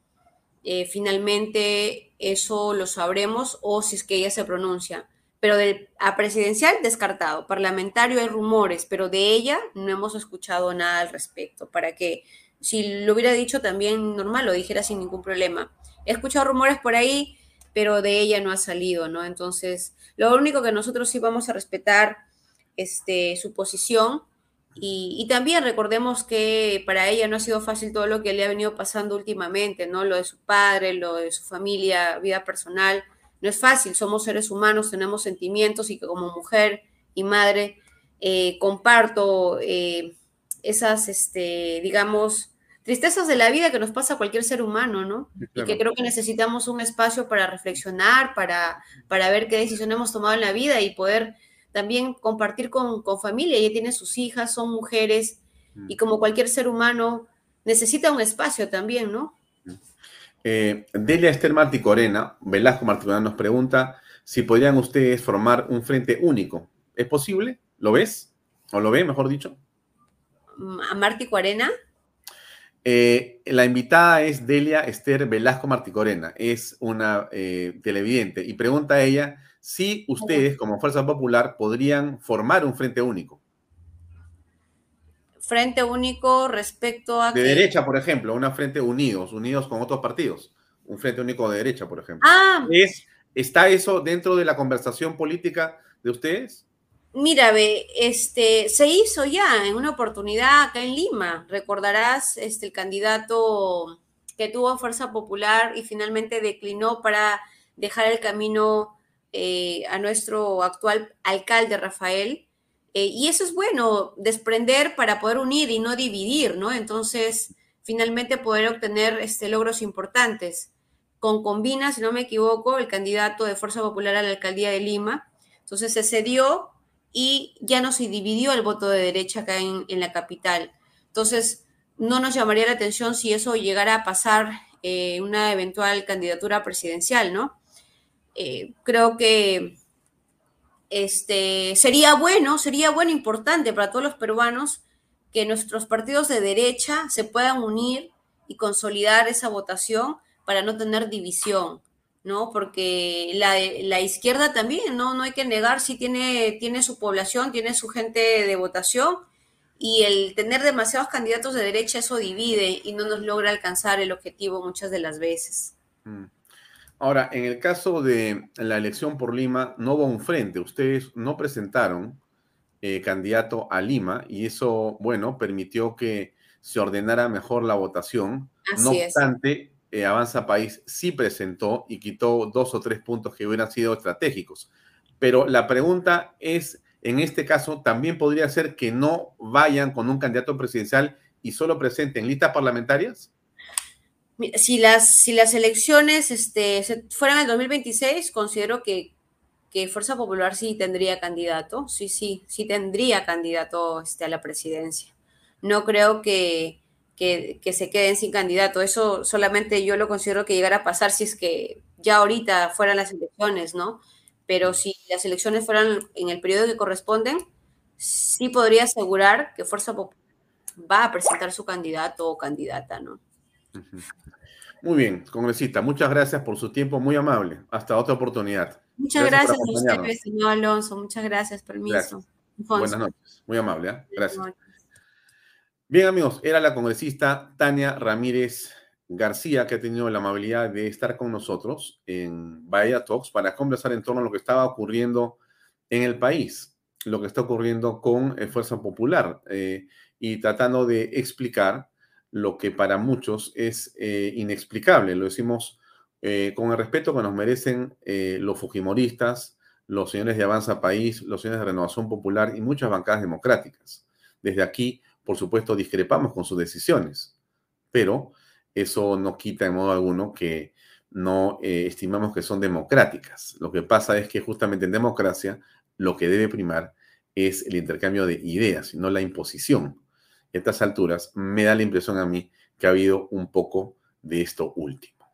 Eh, finalmente eso lo sabremos o si es que ella se pronuncia. Pero a presidencial descartado, parlamentario hay rumores, pero de ella no hemos escuchado nada al respecto. Para que si lo hubiera dicho también normal, lo dijera sin ningún problema. He escuchado rumores por ahí, pero de ella no ha salido, ¿no? Entonces, lo único que nosotros sí vamos a respetar este, su posición y, también recordemos que para ella no ha sido fácil todo lo que le ha venido pasando últimamente, ¿no? Lo de su padre, lo de su familia, vida personal. No es fácil, somos seres humanos, tenemos sentimientos y que como mujer y madre eh, comparto eh, esas, este, digamos, tristezas de la vida que nos pasa a cualquier ser humano, ¿no? Y que creo que necesitamos un espacio para reflexionar, para, para ver qué decisión hemos tomado en la vida y poder también compartir con, familia. Ella tiene sus hijas, son mujeres, y como cualquier ser humano, necesita un espacio también, ¿no? Eh, Delia Esther Martí Corena, Velasco Martí Corena nos pregunta si podrían ustedes formar un frente único. ¿Es posible? ¿Lo ves? ¿O lo ve, mejor dicho? ¿A Martí Corena? Eh, la invitada es Delia Esther Velasco Marticorena, es una eh, televidente y pregunta a ella si ustedes como Fuerza Popular podrían formar un frente único. Frente único respecto a... De derecha, por ejemplo, una frente unidos, unidos con otros partidos. Un frente único de derecha, por ejemplo. Ah. ¿Es, ¿Está eso dentro de la conversación política de ustedes? Mira, ve, este, se hizo ya en una oportunidad acá en Lima. Recordarás este, el candidato que tuvo Fuerza Popular y finalmente declinó para dejar el camino eh, a nuestro actual alcalde Rafael. Eh, y eso es bueno, desprender para poder unir y no dividir, ¿no? Entonces, finalmente poder obtener este, logros importantes. Con Combina, si no me equivoco, el candidato de Fuerza Popular a la alcaldía de Lima. Entonces se cedió y ya no se dividió el voto de derecha acá en, la capital. Entonces, no nos llamaría la atención si eso llegara a pasar eh, una eventual candidatura presidencial, ¿no? Eh, creo que este, sería bueno, sería bueno, importante para todos los peruanos que nuestros partidos de derecha se puedan unir y consolidar esa votación para no tener división. ¿No? Porque la, izquierda también, ¿no? No hay que negar si tiene, tiene su población, tiene su gente de votación y el tener demasiados candidatos de derecha eso divide y no nos logra alcanzar el objetivo muchas de las veces. Mm. Ahora, en el caso de la elección por Lima, no hubo un frente, ustedes no presentaron eh, candidato a Lima y eso, bueno, permitió que se ordenara mejor la votación. no obstante, eh, Avanza País sí presentó y quitó dos o tres puntos que hubieran sido estratégicos. Pero la pregunta es, en este caso, también podría ser que no vayan con un candidato presidencial y solo presenten listas parlamentarias. Si las, si las elecciones este, fueran el 2026, considero que, que, Fuerza Popular sí tendría candidato, sí, sí, sí tendría candidato este, a la presidencia. No creo que, que, se queden sin candidato. Eso solamente yo lo considero que llegara a pasar si es que ya ahorita fueran las elecciones, ¿no? Pero si las elecciones fueran en el periodo que corresponden, sí podría asegurar que Fuerza Popular va a presentar su candidato o candidata, ¿no? Muy bien, congresista, muchas gracias por su tiempo, muy amable. Hasta otra oportunidad. Muchas gracias, a usted, señor Alonso. Muchas gracias, permiso. Buenas noches, muy amable. ¿eh? Gracias. Bien, amigos, era la congresista Tania Ramírez García, que ha tenido la amabilidad de estar con nosotros en Bahía Talks para conversar en torno a lo que estaba ocurriendo en el país, lo que está ocurriendo con eh, Fuerza Popular eh, y tratando de explicar lo que para muchos es eh, inexplicable. Lo decimos con el respeto que nos merecen los fujimoristas, los señores de Avanza País, los señores de Renovación Popular y muchas bancadas democráticas. Desde aquí por supuesto, discrepamos con sus decisiones, pero eso no quita en modo alguno que no eh, estimamos que son democráticas. Lo que pasa es que justamente en democracia lo que debe primar es el intercambio de ideas no la imposición. A estas alturas me da la impresión a mí que ha habido un poco de esto último.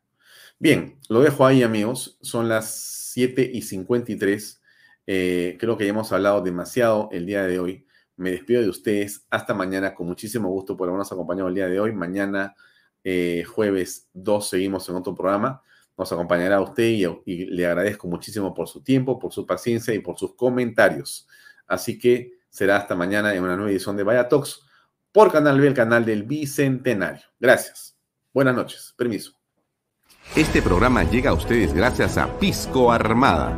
Bien, lo dejo ahí amigos, son las 7 y 53. Eh, creo que ya hemos hablado demasiado el día de hoy. Me despido de ustedes. Hasta mañana. Con muchísimo gusto por habernos acompañado el día de hoy. Mañana, eh, jueves 2, seguimos en otro programa. Nos acompañará usted y, le agradezco muchísimo por su tiempo, por su paciencia y por sus comentarios. Así que será hasta mañana en una nueva edición de Vaya Talks por Canal B, el canal del Bicentenario. Gracias. Buenas noches. Permiso. Este programa llega a ustedes gracias a Pisco Armada